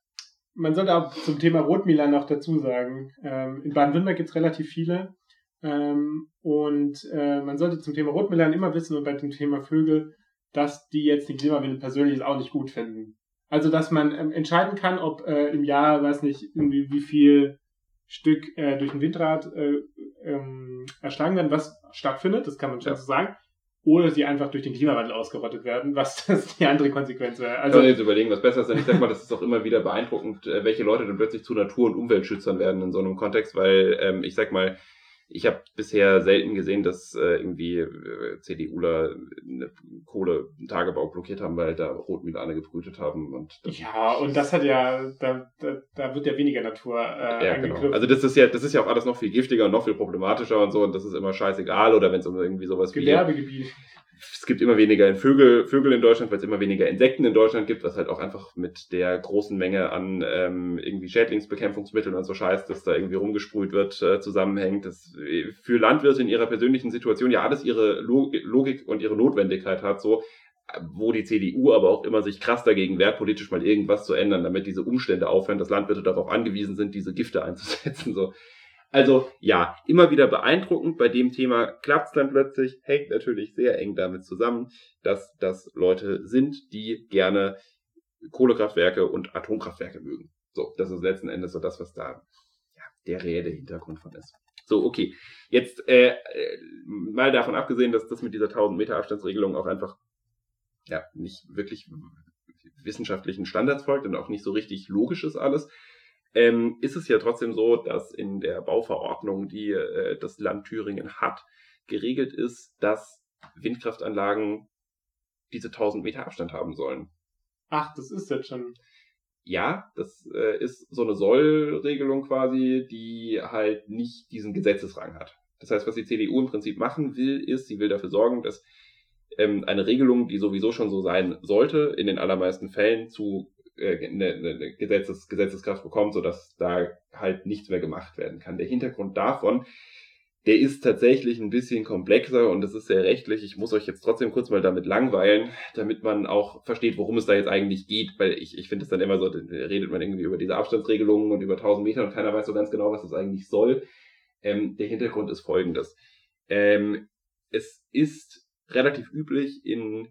Speaker 1: man sollte auch zum Thema Rotmilan noch dazu sagen, ähm, in Baden-Württemberg gibt es relativ viele. Ähm, und äh, man sollte zum Thema Rotmilan immer wissen und bei dem Thema Vögel, dass die jetzt die Klimawende persönlich auch nicht gut finden. Also, dass man ähm, entscheiden kann, ob äh, im Jahr, weiß nicht, irgendwie wie viel Stück äh, durch ein Windrad äh, ähm, erschlagen werden, was stattfindet, das kann man schon ja. so sagen. Oder sie einfach durch den Klimawandel ausgerottet werden, was das die andere Konsequenz wäre.
Speaker 2: Also Kann man jetzt überlegen, was besser ist. Denn ich sag mal, das ist auch immer wieder beeindruckend, äh, welche Leute dann plötzlich zu Natur- und Umweltschützern werden in so einem Kontext, weil ähm, ich sag mal, ich habe bisher selten gesehen, dass äh, irgendwie äh, CDUler eine Kohletagebau blockiert haben, weil da Rotmilane gebrütet haben. Und
Speaker 1: ja, und das hat ja, da, da, da wird ja weniger Natur äh,
Speaker 2: ja, genau. Also das ist ja, das ist ja auch alles noch viel giftiger und noch viel problematischer und so und das ist immer scheißegal oder wenn es um irgendwie sowas
Speaker 1: Gewerbegebiet. wie Gewerbegebiet
Speaker 2: es gibt immer weniger Vögel, Vögel in Deutschland, weil es immer weniger Insekten in Deutschland gibt, was halt auch einfach mit der großen Menge an ähm, irgendwie Schädlingsbekämpfungsmitteln und so Scheiß, dass da irgendwie rumgesprüht wird, äh, zusammenhängt. Das äh, für Landwirte in ihrer persönlichen Situation ja alles ihre Logik und ihre Notwendigkeit hat, so wo die CDU aber auch immer sich krass dagegen wehrt, politisch mal irgendwas zu ändern, damit diese Umstände aufhören, dass Landwirte darauf angewiesen sind, diese Gifte einzusetzen. So, also ja, immer wieder beeindruckend. Bei dem Thema klappt es dann plötzlich, hängt natürlich sehr eng damit zusammen, dass das Leute sind, die gerne Kohlekraftwerke und Atomkraftwerke mögen. So, das ist letzten Endes so das, was da ja, der reelle Hintergrund von ist. So, okay. Jetzt äh, äh mal davon abgesehen, dass das mit dieser 1000 Meter Abstandsregelung auch einfach ja nicht wirklich wissenschaftlichen Standards folgt und auch nicht so richtig logisch ist alles ähm, ist es ja trotzdem so, dass in der Bauverordnung, die äh, das Land Thüringen hat, geregelt ist, dass Windkraftanlagen diese 1000 Meter Abstand haben sollen.
Speaker 1: Ach, das ist jetzt schon.
Speaker 2: Ja, das äh, ist so eine Sollregelung quasi, die halt nicht diesen Gesetzesrang hat. Das heißt, was die CDU im Prinzip machen will, ist, sie will dafür sorgen, dass ähm, eine Regelung, die sowieso schon so sein sollte, in den allermeisten Fällen zu äh, eine, eine Gesetzes, Gesetzeskraft bekommt, sodass da halt nichts mehr gemacht werden kann. Der Hintergrund davon, der ist tatsächlich ein bisschen komplexer und das ist sehr rechtlich. Ich muss euch jetzt trotzdem kurz mal damit langweilen, damit man auch versteht, worum es da jetzt eigentlich geht, weil ich, ich finde es dann immer so, redet man irgendwie über diese Abstandsregelungen und über 1000 Meter und keiner weiß so ganz genau, was das eigentlich soll. Ähm, der Hintergrund ist folgendes. Ähm, es ist relativ üblich in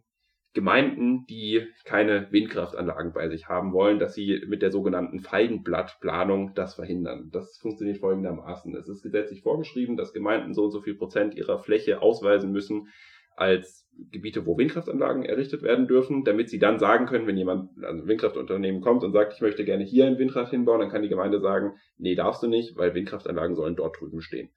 Speaker 2: Gemeinden, die keine Windkraftanlagen bei sich haben wollen, dass sie mit der sogenannten Feigenblattplanung das verhindern. Das funktioniert folgendermaßen. Es ist gesetzlich vorgeschrieben, dass Gemeinden so und so viel Prozent ihrer Fläche ausweisen müssen als Gebiete, wo Windkraftanlagen errichtet werden dürfen, damit sie dann sagen können, wenn jemand, also ein Windkraftunternehmen kommt und sagt, ich möchte gerne hier ein Windrad hinbauen, dann kann die Gemeinde sagen, nee, darfst du nicht, weil Windkraftanlagen sollen dort drüben stehen.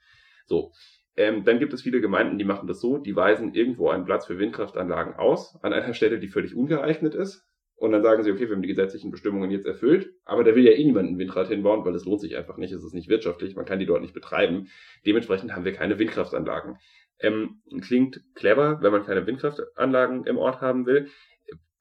Speaker 2: So. Ähm, dann gibt es viele Gemeinden, die machen das so, die weisen irgendwo einen Platz für Windkraftanlagen aus, an einer Stelle, die völlig ungeeignet ist. Und dann sagen sie, okay, wir haben die gesetzlichen Bestimmungen jetzt erfüllt, aber da will ja eh niemand ein Windrad hinbauen, weil es lohnt sich einfach nicht, es ist nicht wirtschaftlich, man kann die dort nicht betreiben. Dementsprechend haben wir keine Windkraftanlagen. Ähm, klingt clever, wenn man keine Windkraftanlagen im Ort haben will.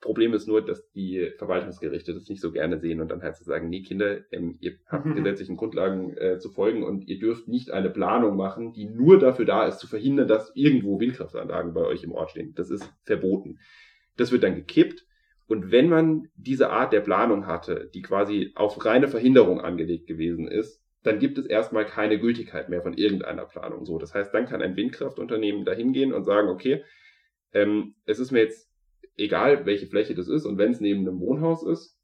Speaker 2: Problem ist nur, dass die Verwaltungsgerichte das nicht so gerne sehen und dann halt zu sagen, nee Kinder, ähm, ihr habt mhm. gesetzlichen Grundlagen äh, zu folgen und ihr dürft nicht eine Planung machen, die nur dafür da ist, zu verhindern, dass irgendwo Windkraftanlagen bei euch im Ort stehen. Das ist verboten. Das wird dann gekippt und wenn man diese Art der Planung hatte, die quasi auf reine Verhinderung angelegt gewesen ist, dann gibt es erstmal keine Gültigkeit mehr von irgendeiner Planung. So, das heißt, dann kann ein Windkraftunternehmen dahin gehen und sagen, okay, ähm, es ist mir jetzt egal welche Fläche das ist und wenn es neben einem Wohnhaus ist,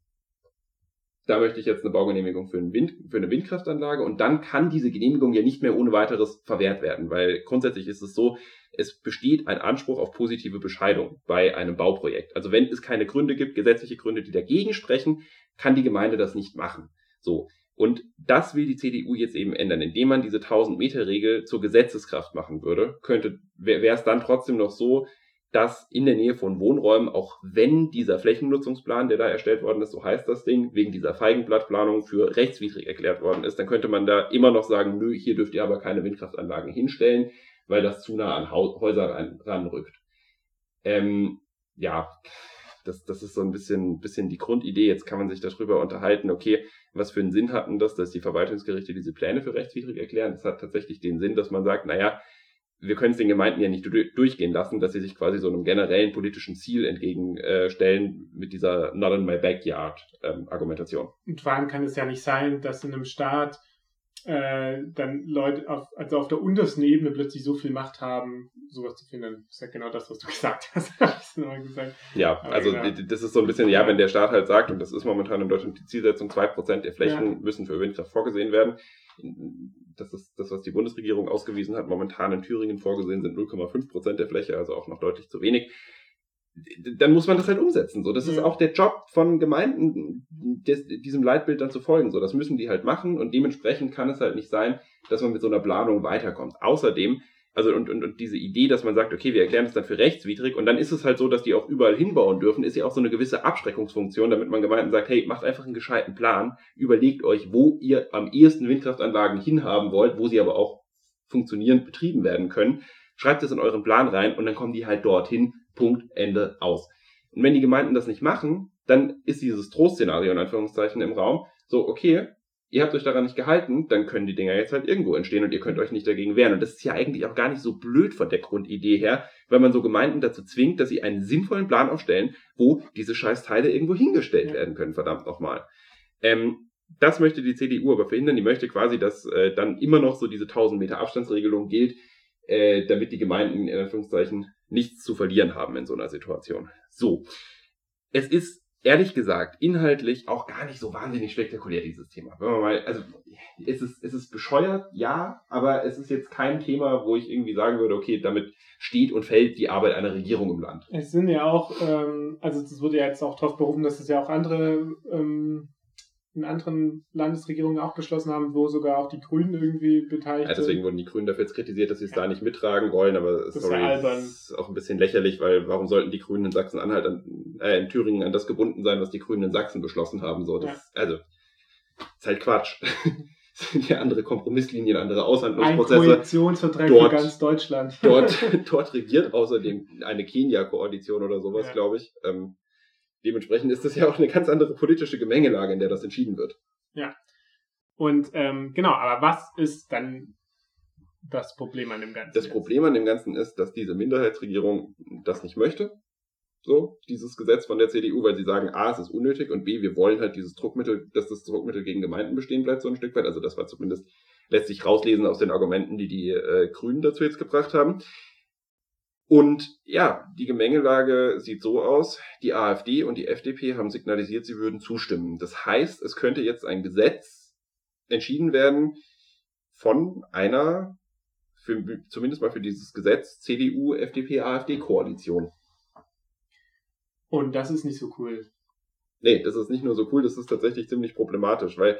Speaker 2: da möchte ich jetzt eine Baugenehmigung für, einen Wind, für eine Windkraftanlage und dann kann diese Genehmigung ja nicht mehr ohne weiteres verwehrt werden, weil grundsätzlich ist es so, es besteht ein Anspruch auf positive Bescheidung bei einem Bauprojekt. Also wenn es keine Gründe gibt, gesetzliche Gründe, die dagegen sprechen, kann die Gemeinde das nicht machen. So. Und das will die CDU jetzt eben ändern, indem man diese 1000 Meter Regel zur Gesetzeskraft machen würde, könnte, wäre es dann trotzdem noch so, dass in der Nähe von Wohnräumen, auch wenn dieser Flächennutzungsplan, der da erstellt worden ist, so heißt das Ding, wegen dieser Feigenblattplanung für rechtswidrig erklärt worden ist, dann könnte man da immer noch sagen, nö, hier dürft ihr aber keine Windkraftanlagen hinstellen, weil das zu nah an Häuser ran, ranrückt. Ähm, ja, das, das ist so ein bisschen, bisschen die Grundidee. Jetzt kann man sich darüber unterhalten, okay, was für einen Sinn hatten das, dass die Verwaltungsgerichte diese Pläne für rechtswidrig erklären? Das hat tatsächlich den Sinn, dass man sagt, naja, wir können es den Gemeinden ja nicht durchgehen lassen, dass sie sich quasi so einem generellen politischen Ziel entgegenstellen mit dieser Not in my backyard ähm, Argumentation.
Speaker 1: Und vor allem kann es ja nicht sein, dass in einem Staat äh, dann Leute, auf, also auf der untersten Ebene plötzlich so viel Macht haben, sowas zu finden. Das ist ja genau das, was du gesagt hast.
Speaker 2: gesagt. Ja, Aber also genau. das ist so ein bisschen, ja, wenn der Staat halt sagt, und das ist momentan in Deutschland die Zielsetzung, zwei Prozent der Flächen ja. müssen für Windkraft vorgesehen werden. Das ist das, was die Bundesregierung ausgewiesen hat. Momentan in Thüringen vorgesehen sind 0,5 Prozent der Fläche, also auch noch deutlich zu wenig dann muss man das halt umsetzen. So, das ja. ist auch der Job von Gemeinden, des, diesem Leitbild dann zu folgen. So, das müssen die halt machen und dementsprechend kann es halt nicht sein, dass man mit so einer Planung weiterkommt. Außerdem, also und, und, und diese Idee, dass man sagt, okay, wir erklären das dann für rechtswidrig und dann ist es halt so, dass die auch überall hinbauen dürfen, ist ja auch so eine gewisse Abschreckungsfunktion, damit man Gemeinden sagt, hey, macht einfach einen gescheiten Plan, überlegt euch, wo ihr am ehesten Windkraftanlagen hinhaben wollt, wo sie aber auch funktionierend betrieben werden können. Schreibt es in euren Plan rein und dann kommen die halt dorthin Punkt, Ende, aus. Und wenn die Gemeinden das nicht machen, dann ist dieses Trostszenario in Anführungszeichen im Raum so, okay, ihr habt euch daran nicht gehalten, dann können die Dinger jetzt halt irgendwo entstehen und ihr könnt euch nicht dagegen wehren. Und das ist ja eigentlich auch gar nicht so blöd von der Grundidee her, weil man so Gemeinden dazu zwingt, dass sie einen sinnvollen Plan aufstellen, wo diese Scheißteile irgendwo hingestellt werden können, verdammt nochmal. Ähm, das möchte die CDU aber verhindern. Die möchte quasi, dass äh, dann immer noch so diese 1000 Meter Abstandsregelung gilt, äh, damit die Gemeinden in Anführungszeichen nichts zu verlieren haben in so einer Situation. So. Es ist ehrlich gesagt inhaltlich auch gar nicht so wahnsinnig spektakulär, dieses Thema. Wenn man mal, also es ist, es ist bescheuert, ja, aber es ist jetzt kein Thema, wo ich irgendwie sagen würde, okay, damit steht und fällt die Arbeit einer Regierung im Land.
Speaker 1: Es sind ja auch, ähm, also es wurde ja jetzt auch darauf berufen, dass es ja auch andere ähm, in anderen Landesregierungen auch beschlossen haben, wo sogar auch die Grünen irgendwie beteiligt
Speaker 2: sind. Ja, deswegen wurden die Grünen dafür jetzt kritisiert, dass sie es ja. da nicht mittragen wollen, aber das sorry, ist, ist auch ein bisschen lächerlich, weil warum sollten die Grünen in Sachsen-Anhalt, äh, in Thüringen an das gebunden sein, was die Grünen in Sachsen beschlossen haben? So, das, ja. also, ist halt Quatsch. Das sind ja andere Kompromisslinien, andere Aushandlungsprozesse. Ein
Speaker 1: Koalitionsvertrag dort, für ganz Deutschland.
Speaker 2: Dort, dort regiert außerdem eine Kenia-Koalition oder sowas, glaube ich. Ähm, Dementsprechend ist das ja auch eine ganz andere politische Gemengelage, in der das entschieden wird.
Speaker 1: Ja. Und ähm, genau, aber was ist dann das Problem an dem Ganzen?
Speaker 2: Das jetzt? Problem an dem Ganzen ist, dass diese Minderheitsregierung das nicht möchte. So, dieses Gesetz von der CDU, weil sie sagen, A, es ist unnötig und B, wir wollen halt dieses Druckmittel, dass das Druckmittel gegen Gemeinden bestehen bleibt, so ein Stück weit. Also das war zumindest, lässt sich rauslesen aus den Argumenten, die die äh, Grünen dazu jetzt gebracht haben. Und ja, die Gemengelage sieht so aus, die AfD und die FDP haben signalisiert, sie würden zustimmen. Das heißt, es könnte jetzt ein Gesetz entschieden werden von einer, für, zumindest mal für dieses Gesetz, CDU, FDP, AfD-Koalition.
Speaker 1: Und das ist nicht so cool.
Speaker 2: Nee, das ist nicht nur so cool, das ist tatsächlich ziemlich problematisch, weil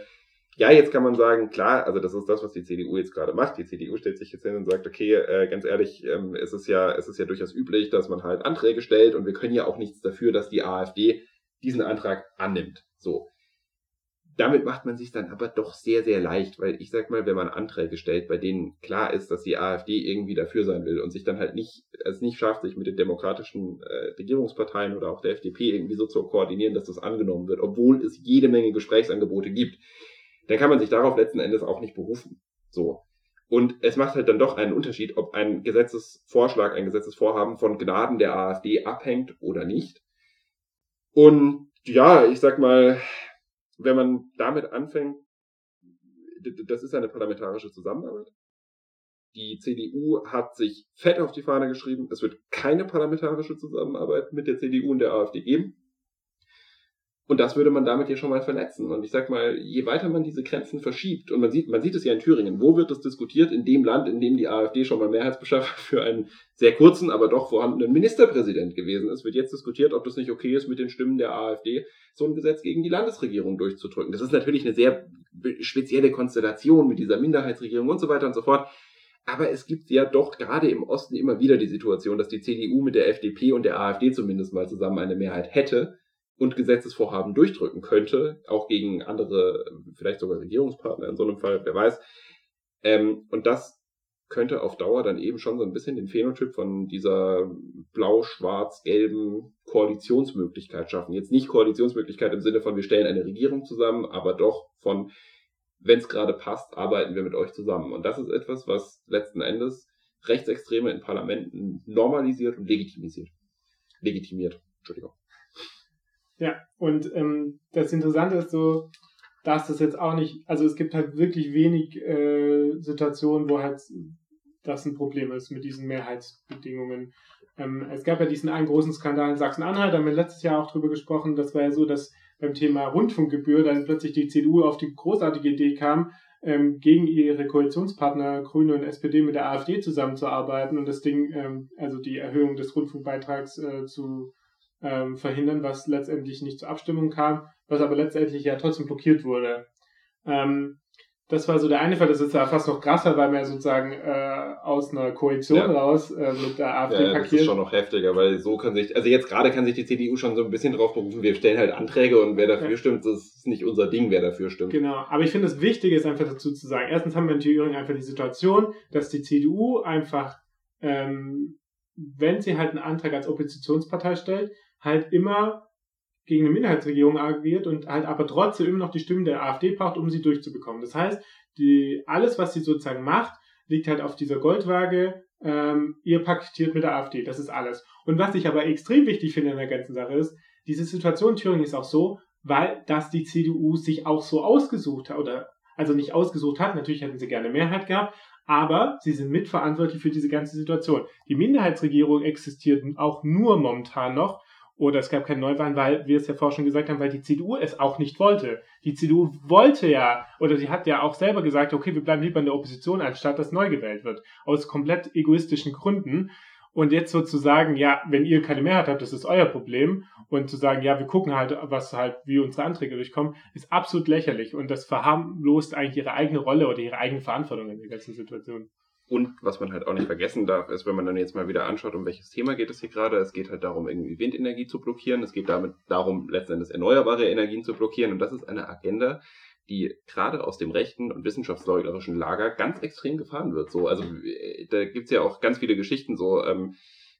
Speaker 2: ja, jetzt kann man sagen, klar, also das ist das, was die CDU jetzt gerade macht. Die CDU stellt sich jetzt hin und sagt, okay, äh, ganz ehrlich, ähm, es ist ja, es ist ja durchaus üblich, dass man halt Anträge stellt und wir können ja auch nichts dafür, dass die AfD diesen Antrag annimmt. So. Damit macht man sich dann aber doch sehr, sehr leicht, weil ich sag mal, wenn man Anträge stellt, bei denen klar ist, dass die AfD irgendwie dafür sein will und sich dann halt nicht, es nicht schafft, sich mit den demokratischen äh, Regierungsparteien oder auch der FDP irgendwie so zu koordinieren, dass das angenommen wird, obwohl es jede Menge Gesprächsangebote gibt dann kann man sich darauf letzten Endes auch nicht berufen. So. Und es macht halt dann doch einen Unterschied, ob ein Gesetzesvorschlag, ein Gesetzesvorhaben von Gnaden der AfD abhängt oder nicht. Und ja, ich sag mal, wenn man damit anfängt, das ist eine parlamentarische Zusammenarbeit. Die CDU hat sich fett auf die Fahne geschrieben, es wird keine parlamentarische Zusammenarbeit mit der CDU und der AfD geben. Und das würde man damit ja schon mal verletzen. Und ich sag mal, je weiter man diese Grenzen verschiebt, und man sieht, man sieht es ja in Thüringen, wo wird das diskutiert? In dem Land, in dem die AfD schon mal Mehrheitsbeschaffer für einen sehr kurzen, aber doch vorhandenen Ministerpräsident gewesen ist, wird jetzt diskutiert, ob das nicht okay ist, mit den Stimmen der AfD so ein Gesetz gegen die Landesregierung durchzudrücken. Das ist natürlich eine sehr spezielle Konstellation mit dieser Minderheitsregierung und so weiter und so fort. Aber es gibt ja doch gerade im Osten immer wieder die Situation, dass die CDU mit der FDP und der AfD zumindest mal zusammen eine Mehrheit hätte und Gesetzesvorhaben durchdrücken könnte, auch gegen andere, vielleicht sogar Regierungspartner in so einem Fall, wer weiß. Ähm, und das könnte auf Dauer dann eben schon so ein bisschen den Phänotyp von dieser blau-schwarz-gelben Koalitionsmöglichkeit schaffen. Jetzt nicht Koalitionsmöglichkeit im Sinne von, wir stellen eine Regierung zusammen, aber doch von, wenn es gerade passt, arbeiten wir mit euch zusammen. Und das ist etwas, was letzten Endes Rechtsextreme in Parlamenten normalisiert und legitimisiert. Legitimiert. Entschuldigung.
Speaker 1: Ja, und ähm, das Interessante ist so, dass das jetzt auch nicht, also es gibt halt wirklich wenig äh, Situationen, wo halt das ein Problem ist mit diesen Mehrheitsbedingungen. Ähm, es gab ja diesen einen großen Skandal in Sachsen-Anhalt, da haben wir letztes Jahr auch drüber gesprochen. Das war ja so, dass beim Thema Rundfunkgebühr dann plötzlich die CDU auf die großartige Idee kam, ähm, gegen ihre Koalitionspartner Grüne und SPD mit der AfD zusammenzuarbeiten und das Ding, ähm, also die Erhöhung des Rundfunkbeitrags äh, zu ähm, verhindern, was letztendlich nicht zur Abstimmung kam, was aber letztendlich ja trotzdem blockiert wurde. Ähm, das war so der eine Fall, das ist ja fast noch krasser, weil man ja sozusagen äh, aus einer Koalition ja. raus äh, mit der AfD
Speaker 2: ja, parkiert. Das ist schon noch heftiger, weil so kann sich, also jetzt gerade kann sich die CDU schon so ein bisschen drauf berufen, wir stellen halt Anträge und wer dafür ja. stimmt, das ist nicht unser Ding, wer dafür stimmt.
Speaker 1: Genau, aber ich finde das Wichtige ist einfach dazu zu sagen, erstens haben wir in Thüringen einfach die Situation, dass die CDU einfach, ähm, wenn sie halt einen Antrag als Oppositionspartei stellt, halt immer gegen eine Minderheitsregierung agiert und halt aber trotzdem immer noch die Stimmen der AfD braucht, um sie durchzubekommen. Das heißt, die, alles, was sie sozusagen macht, liegt halt auf dieser Goldwaage, ähm, ihr paktiert mit der AfD. Das ist alles. Und was ich aber extrem wichtig finde in der ganzen Sache ist, diese Situation in Thüringen ist auch so, weil das die CDU sich auch so ausgesucht hat, oder also nicht ausgesucht hat, natürlich hätten sie gerne Mehrheit gehabt, aber sie sind mitverantwortlich für diese ganze Situation. Die Minderheitsregierung existiert auch nur momentan noch, oder es gab keine Neuwahlen, weil wir es ja vorher schon gesagt haben, weil die CDU es auch nicht wollte. Die CDU wollte ja, oder sie hat ja auch selber gesagt, okay, wir bleiben lieber in der Opposition, anstatt dass neu gewählt wird. Aus komplett egoistischen Gründen. Und jetzt sozusagen, ja, wenn ihr keine Mehrheit habt, das ist euer Problem. Und zu sagen, ja, wir gucken halt, was halt, wie unsere Anträge durchkommen, ist absolut lächerlich. Und das verharmlost eigentlich ihre eigene Rolle oder ihre eigene Verantwortung in der ganzen Situation.
Speaker 2: Und was man halt auch nicht vergessen darf, ist, wenn man dann jetzt mal wieder anschaut, um welches Thema geht es hier gerade. Es geht halt darum, irgendwie Windenergie zu blockieren. Es geht damit darum, letzten Endes erneuerbare Energien zu blockieren. Und das ist eine Agenda, die gerade aus dem rechten und wissenschaftsleugnerischen Lager ganz extrem gefahren wird. So, also äh, da gibt's ja auch ganz viele Geschichten so. Ähm,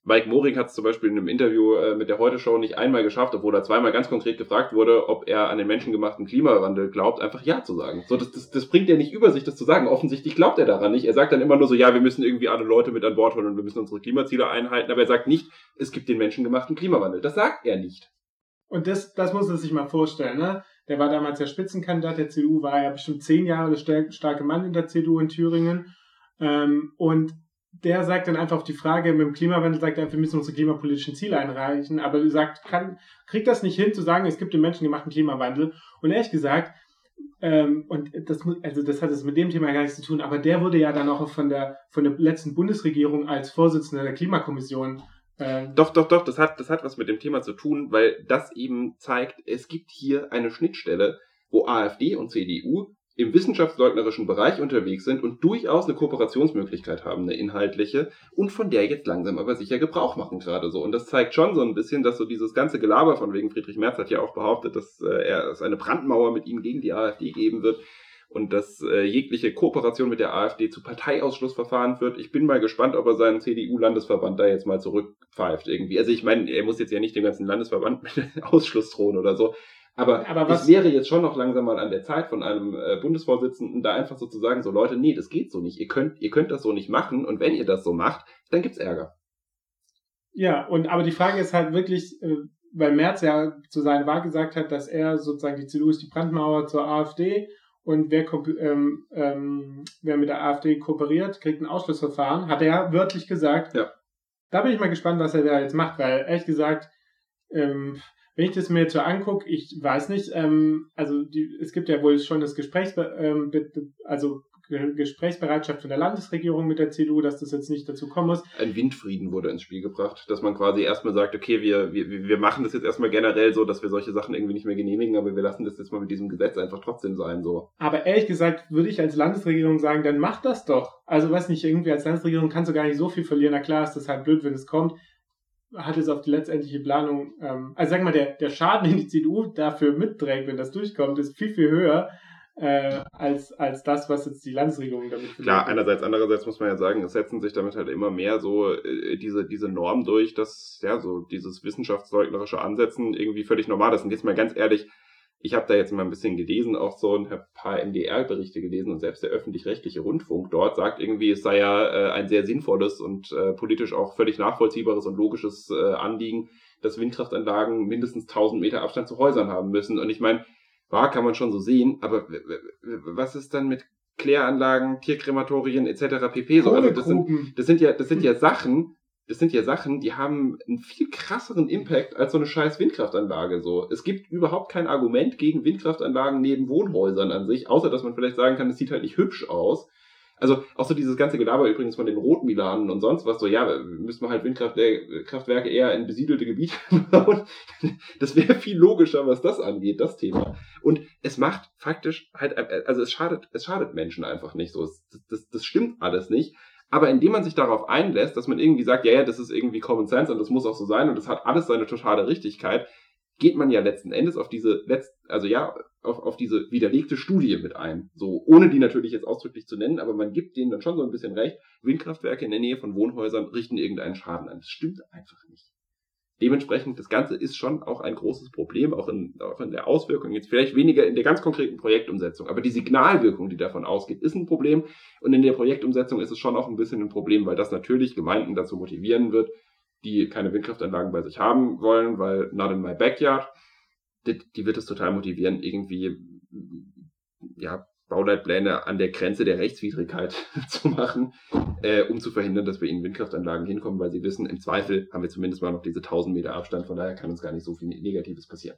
Speaker 2: Mike Moring hat es zum Beispiel in einem Interview äh, mit der Heute-Show nicht einmal geschafft, obwohl er zweimal ganz konkret gefragt wurde, ob er an den menschengemachten Klimawandel glaubt, einfach Ja zu sagen. So, das, das, das bringt er nicht über sich, das zu sagen. Offensichtlich glaubt er daran nicht. Er sagt dann immer nur so, ja, wir müssen irgendwie alle Leute mit an Bord holen und wir müssen unsere Klimaziele einhalten, aber er sagt nicht, es gibt den menschengemachten Klimawandel. Das sagt er nicht.
Speaker 1: Und das, das muss er sich mal vorstellen, ne? Der war damals der Spitzenkandidat der CDU, war ja bestimmt zehn Jahre der starke Mann in der CDU in Thüringen. Ähm, und der sagt dann einfach auf die Frage mit dem Klimawandel, sagt er, einfach, wir müssen unsere klimapolitischen Ziele einreichen, aber er sagt, kann, kriegt das nicht hin zu sagen, es gibt den Menschen gemachten Klimawandel. Und ehrlich gesagt, ähm, und das, also das hat es mit dem Thema gar nichts zu tun, aber der wurde ja dann auch von der, von der letzten Bundesregierung als Vorsitzender der Klimakommission
Speaker 2: äh, doch, doch, doch, das hat, das hat was mit dem Thema zu tun, weil das eben zeigt, es gibt hier eine Schnittstelle, wo AfD und CDU im wissenschaftsleugnerischen Bereich unterwegs sind und durchaus eine Kooperationsmöglichkeit haben, eine inhaltliche, und von der jetzt langsam aber sicher Gebrauch machen gerade so. Und das zeigt schon so ein bisschen, dass so dieses ganze Gelaber von wegen Friedrich Merz hat ja auch behauptet, dass äh, er es eine Brandmauer mit ihm gegen die AfD geben wird und dass äh, jegliche Kooperation mit der AfD zu Parteiausschlussverfahren führt. Ich bin mal gespannt, ob er seinen CDU-Landesverband da jetzt mal zurückpfeift irgendwie. Also ich meine, er muss jetzt ja nicht dem ganzen Landesverband mit Ausschluss drohen oder so, aber, Aber was, es wäre jetzt schon noch langsam mal an der Zeit von einem äh, Bundesvorsitzenden, da einfach so zu sagen, so Leute, nee, das geht so nicht. Ihr könnt, ihr könnt das so nicht machen und wenn ihr das so macht, dann gibt's Ärger.
Speaker 1: Ja, und aber die Frage ist halt wirklich, äh, weil Merz ja zu seiner Wahl gesagt hat, dass er sozusagen die CDU ist die Brandmauer zur AfD und wer, ähm, ähm, wer mit der AfD kooperiert, kriegt ein Ausschlussverfahren, hat er wörtlich gesagt. Ja. Da bin ich mal gespannt, was er da jetzt macht, weil ehrlich gesagt, ähm, wenn ich das mir jetzt so angucke, ich weiß nicht, ähm, also die, es gibt ja wohl schon das Gesprächs, ähm, also Gesprächsbereitschaft von der Landesregierung mit der CDU, dass das jetzt nicht dazu kommen muss.
Speaker 2: Ein Windfrieden wurde ins Spiel gebracht, dass man quasi erstmal sagt, okay, wir, wir, wir machen das jetzt erstmal generell so, dass wir solche Sachen irgendwie nicht mehr genehmigen, aber wir lassen das jetzt mal mit diesem Gesetz einfach trotzdem sein, so.
Speaker 1: Aber ehrlich gesagt würde ich als Landesregierung sagen, dann macht das doch. Also weiß nicht, irgendwie als Landesregierung kannst du gar nicht so viel verlieren. Na klar ist das halt blöd, wenn es kommt hat es auf die letztendliche Planung, ähm, also sag mal, der, der Schaden, den die CDU dafür mitträgt, wenn das durchkommt, ist viel, viel höher äh, als, als das, was jetzt die Landesregierung damit
Speaker 2: Klar, einerseits, andererseits muss man ja sagen, es setzen sich damit halt immer mehr so äh, diese, diese Normen durch, dass ja so dieses wissenschaftsleugnerische Ansetzen irgendwie völlig normal ist. Und jetzt mal ganz ehrlich, ich habe da jetzt mal ein bisschen gelesen, auch so ein paar MDR-Berichte gelesen und selbst der öffentlich-rechtliche Rundfunk dort sagt irgendwie, es sei ja äh, ein sehr sinnvolles und äh, politisch auch völlig nachvollziehbares und logisches äh, Anliegen, dass Windkraftanlagen mindestens 1000 Meter Abstand zu Häusern haben müssen. Und ich meine, war, kann man schon so sehen, aber was ist dann mit Kläranlagen, Tierkrematorien etc. pp. So, also das sind, das sind ja, das sind ja Sachen, das sind ja Sachen, die haben einen viel krasseren Impact als so eine scheiß Windkraftanlage. So, es gibt überhaupt kein Argument gegen Windkraftanlagen neben Wohnhäusern an sich, außer dass man vielleicht sagen kann, es sieht halt nicht hübsch aus. Also auch so dieses ganze Gelaber übrigens von den Rotmilanen und sonst was, so ja, müssen wir halt Windkraftwerke eher in besiedelte Gebiete bauen. Das wäre viel logischer, was das angeht, das Thema. Und es macht faktisch halt, also es schadet, es schadet Menschen einfach nicht so. Das, das, das stimmt alles nicht. Aber indem man sich darauf einlässt, dass man irgendwie sagt, ja, ja, das ist irgendwie Common Sense und das muss auch so sein und das hat alles seine totale Richtigkeit, geht man ja letzten Endes auf diese letzt, also ja, auf, auf diese widerlegte Studie mit ein. So, ohne die natürlich jetzt ausdrücklich zu nennen, aber man gibt denen dann schon so ein bisschen recht. Windkraftwerke in der Nähe von Wohnhäusern richten irgendeinen Schaden an. Das stimmt einfach nicht. Dementsprechend, das Ganze ist schon auch ein großes Problem, auch in, auch in der Auswirkung, jetzt vielleicht weniger in der ganz konkreten Projektumsetzung, aber die Signalwirkung, die davon ausgeht, ist ein Problem. Und in der Projektumsetzung ist es schon auch ein bisschen ein Problem, weil das natürlich Gemeinden dazu motivieren wird, die keine Windkraftanlagen bei sich haben wollen, weil not in my backyard, die, die wird es total motivieren, irgendwie ja, Bauleitpläne an der Grenze der Rechtswidrigkeit zu machen, äh, um zu verhindern, dass wir in Windkraftanlagen hinkommen, weil sie wissen, im Zweifel haben wir zumindest mal noch diese 1000 Meter Abstand, von daher kann uns gar nicht so viel Negatives passieren.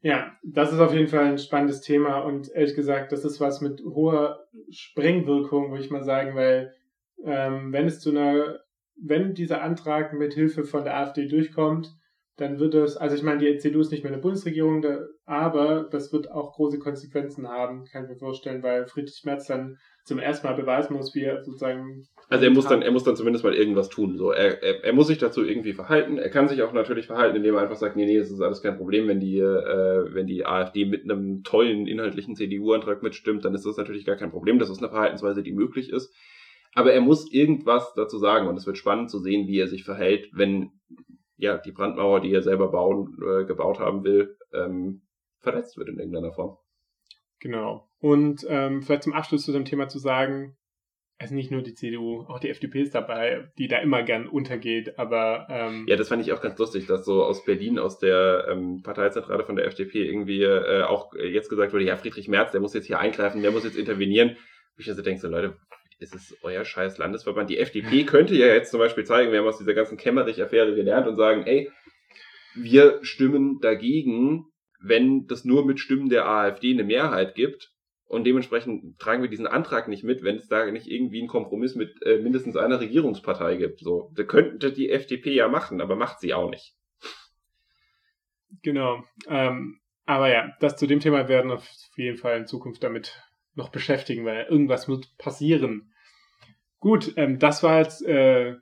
Speaker 1: Ja, das ist auf jeden Fall ein spannendes Thema und ehrlich gesagt, das ist was mit hoher Sprengwirkung, würde ich mal sagen, weil ähm, wenn es zu einer, wenn dieser Antrag mit Hilfe von der AfD durchkommt, dann wird es, also ich meine, die CDU ist nicht mehr in der Bundesregierung, da, aber das wird auch große Konsequenzen haben, kann ich mir vorstellen, weil Friedrich Merz dann zum ersten Mal beweisen muss, wie er sozusagen.
Speaker 2: Also er muss dann, er muss dann zumindest mal irgendwas tun. So, er, er, er muss sich dazu irgendwie verhalten. Er kann sich auch natürlich verhalten, indem er einfach sagt, nee, nee, das ist alles kein Problem, wenn die, äh, wenn die AfD mit einem tollen inhaltlichen CDU-Antrag mitstimmt, dann ist das natürlich gar kein Problem. Das ist eine Verhaltensweise, die möglich ist. Aber er muss irgendwas dazu sagen und es wird spannend zu sehen, wie er sich verhält, wenn ja die Brandmauer, die er selber bauen, äh, gebaut haben will, ähm, verletzt wird in irgendeiner Form.
Speaker 1: Genau. Und ähm, vielleicht zum Abschluss zu dem Thema zu sagen, es ist nicht nur die CDU, auch die FDP ist dabei, die da immer gern untergeht, aber ähm,
Speaker 2: ja, das fand ich auch ganz lustig, dass so aus Berlin, aus der ähm, Parteizentrale von der FDP irgendwie äh, auch jetzt gesagt wurde, ja, Friedrich Merz, der muss jetzt hier eingreifen, der muss jetzt intervenieren. Ich also denke so, Leute, ist es euer scheiß Landesverband. Die FDP könnte ja jetzt zum Beispiel zeigen, wir haben aus dieser ganzen Kämmerich-Affäre gelernt und sagen, ey, wir stimmen dagegen, wenn das nur mit Stimmen der AfD eine Mehrheit gibt. Und dementsprechend tragen wir diesen Antrag nicht mit, wenn es da nicht irgendwie einen Kompromiss mit äh, mindestens einer Regierungspartei gibt. So, da könnte die FDP ja machen, aber macht sie auch nicht.
Speaker 1: Genau. Ähm, aber ja, das zu dem Thema werden auf jeden Fall in Zukunft damit noch beschäftigen, weil irgendwas wird passieren. Gut, ähm, das war jetzt äh,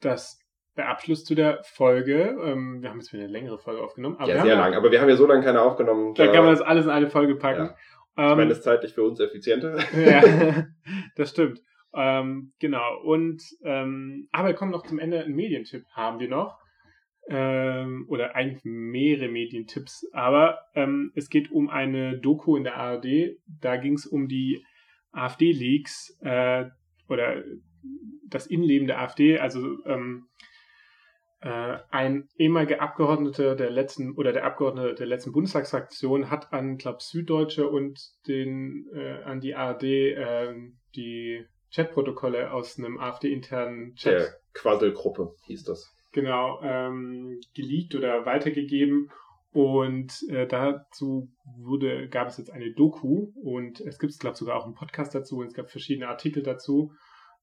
Speaker 1: das, der Abschluss zu der Folge. Ähm, wir haben jetzt wieder eine längere Folge aufgenommen.
Speaker 2: Aber ja, sehr lang, aber wir haben ja so lange keine aufgenommen.
Speaker 1: Da kann man das alles in eine Folge packen. Ja.
Speaker 2: Ich meine, das ist zeitlich für uns effizienter.
Speaker 1: ja, das stimmt. Ähm, genau. Und ähm, aber wir kommen noch zum Ende. Ein Medientipp haben wir noch ähm, oder eigentlich mehrere Medientipps, aber ähm, es geht um eine Doku in der ARD. Da ging es um die AfD-Leaks äh, oder das Innenleben der AfD. Also ähm, äh, ein ehemaliger Abgeordneter der letzten oder der Abgeordnete der letzten Bundestagsfraktion hat an, glaube Süddeutsche und den äh, an die ARD äh, die Chatprotokolle aus einem AfD-internen Chat.
Speaker 2: Der Quasselgruppe hieß das
Speaker 1: genau ähm, geleakt oder weitergegeben. Und äh, dazu wurde, gab es jetzt eine Doku und es gibt, glaube ich, sogar auch einen Podcast dazu und es gab verschiedene Artikel dazu.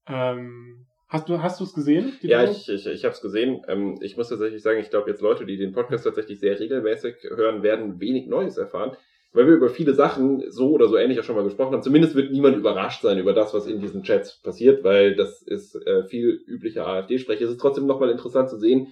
Speaker 1: Ähm, hast du hast es gesehen?
Speaker 2: Ja, Doku? ich, ich, ich habe es gesehen. Ähm, ich muss tatsächlich sagen, ich glaube jetzt Leute, die den Podcast tatsächlich sehr regelmäßig hören, werden wenig Neues erfahren weil wir über viele Sachen so oder so ähnlich auch schon mal gesprochen haben. Zumindest wird niemand überrascht sein über das, was in diesen Chats passiert, weil das ist äh, viel üblicher AfD-Sprech. Es ist trotzdem nochmal interessant zu sehen,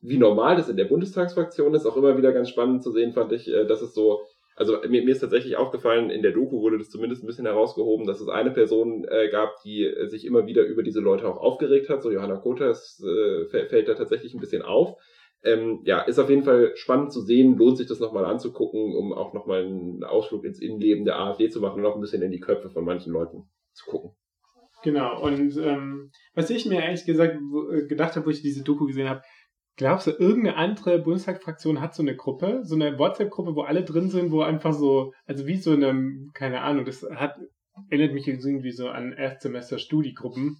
Speaker 2: wie normal das in der Bundestagsfraktion ist. Auch immer wieder ganz spannend zu sehen, fand ich, äh, dass es so, also mir, mir ist tatsächlich aufgefallen, in der Doku wurde das zumindest ein bisschen herausgehoben, dass es eine Person äh, gab, die äh, sich immer wieder über diese Leute auch aufgeregt hat. So Johanna Kota, es äh, fällt da tatsächlich ein bisschen auf. Ähm, ja, ist auf jeden Fall spannend zu sehen, lohnt sich das nochmal anzugucken, um auch nochmal einen Ausflug ins Innenleben der AfD zu machen und auch ein bisschen in die Köpfe von manchen Leuten zu gucken.
Speaker 1: Genau, und ähm, was ich mir ehrlich gesagt äh, gedacht habe, wo ich diese Doku gesehen habe, Glaubst du, irgendeine andere Bundestagsfraktion hat so eine Gruppe, so eine WhatsApp-Gruppe, wo alle drin sind, wo einfach so, also wie so eine, keine Ahnung, das hat, erinnert mich irgendwie so an Erstsemester Studiegruppen.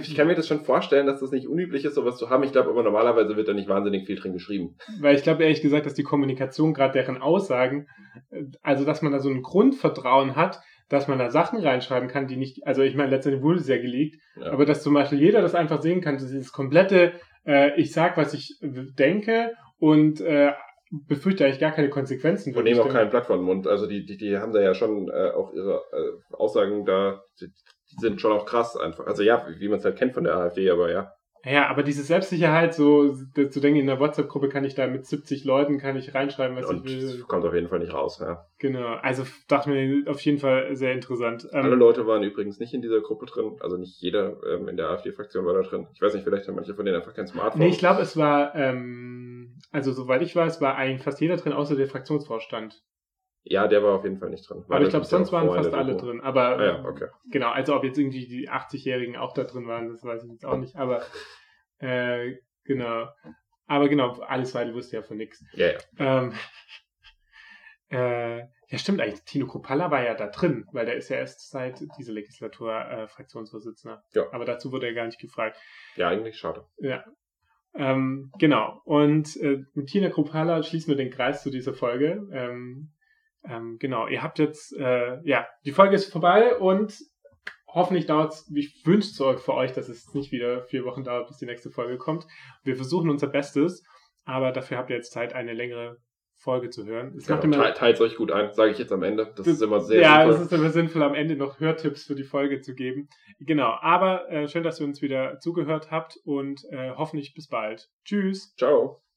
Speaker 2: Ich kann mir das schon vorstellen, dass das nicht unüblich ist, sowas zu haben. Ich glaube aber normalerweise wird da nicht wahnsinnig viel drin geschrieben.
Speaker 1: Weil ich glaube ehrlich gesagt, dass die Kommunikation, gerade deren Aussagen, also dass man da so ein Grundvertrauen hat, dass man da Sachen reinschreiben kann, die nicht, also ich meine, letztendlich wurde es ja geleakt, ja. aber dass zum Beispiel jeder das einfach sehen kann, dieses komplette, äh, ich sag, was ich denke und äh, befürchte eigentlich gar keine Konsequenzen.
Speaker 2: Und nehmen auch keinen Blatt vor den Mund. Also die, die, die haben da ja schon äh, auch ihre äh, Aussagen da, die sind schon auch krass einfach. Also ja, wie man es halt kennt von der AfD, aber ja.
Speaker 1: Ja, aber diese Selbstsicherheit, so zu denken, in der WhatsApp-Gruppe kann ich da mit 70 Leuten kann ich reinschreiben, was
Speaker 2: Und
Speaker 1: ich will.
Speaker 2: kommt auf jeden Fall nicht raus, ja.
Speaker 1: Genau, also dachte mir auf jeden Fall sehr interessant.
Speaker 2: Ähm, Alle Leute waren übrigens nicht in dieser Gruppe drin, also nicht jeder ähm, in der AfD-Fraktion war da drin. Ich weiß nicht, vielleicht haben manche von denen einfach kein Smartphone.
Speaker 1: Nee, ich glaube, es war, ähm, also soweit ich weiß, war eigentlich fast jeder drin, außer der Fraktionsvorstand.
Speaker 2: Ja, der war auf jeden Fall nicht drin.
Speaker 1: Aber ich glaube, sonst waren fast alle drin. Aber
Speaker 2: ah, ja, okay.
Speaker 1: genau, also ob jetzt irgendwie die 80-Jährigen auch da drin waren, das weiß ich jetzt auch nicht. Aber äh, genau. Aber genau, alles weiter wusste ja von nichts.
Speaker 2: Ja, ja.
Speaker 1: Ähm, äh, ja, stimmt eigentlich. Tino Kopalla war ja da drin, weil der ist ja erst seit dieser Legislatur äh, Fraktionsvorsitzender.
Speaker 2: Ja.
Speaker 1: Aber dazu wurde er gar nicht gefragt.
Speaker 2: Ja, eigentlich schade.
Speaker 1: Ja. Ähm, genau. Und äh, mit Tina Kopalla schließen wir den Kreis zu dieser Folge. Ähm, ähm, genau. Ihr habt jetzt, äh, ja, die Folge ist vorbei und hoffentlich dauert es, ich wünsche es für euch, dass es nicht wieder vier Wochen dauert, bis die nächste Folge kommt. Wir versuchen unser Bestes, aber dafür habt ihr jetzt Zeit, eine längere Folge zu hören.
Speaker 2: Es genau, immer, teilt euch gut ein, sage ich jetzt am Ende. Das, das ist immer sehr
Speaker 1: Ja, sinnvoll. es ist immer sinnvoll, am Ende noch Hörtipps für die Folge zu geben. Genau, aber äh, schön, dass ihr uns wieder zugehört habt und äh, hoffentlich bis bald. Tschüss.
Speaker 2: Ciao.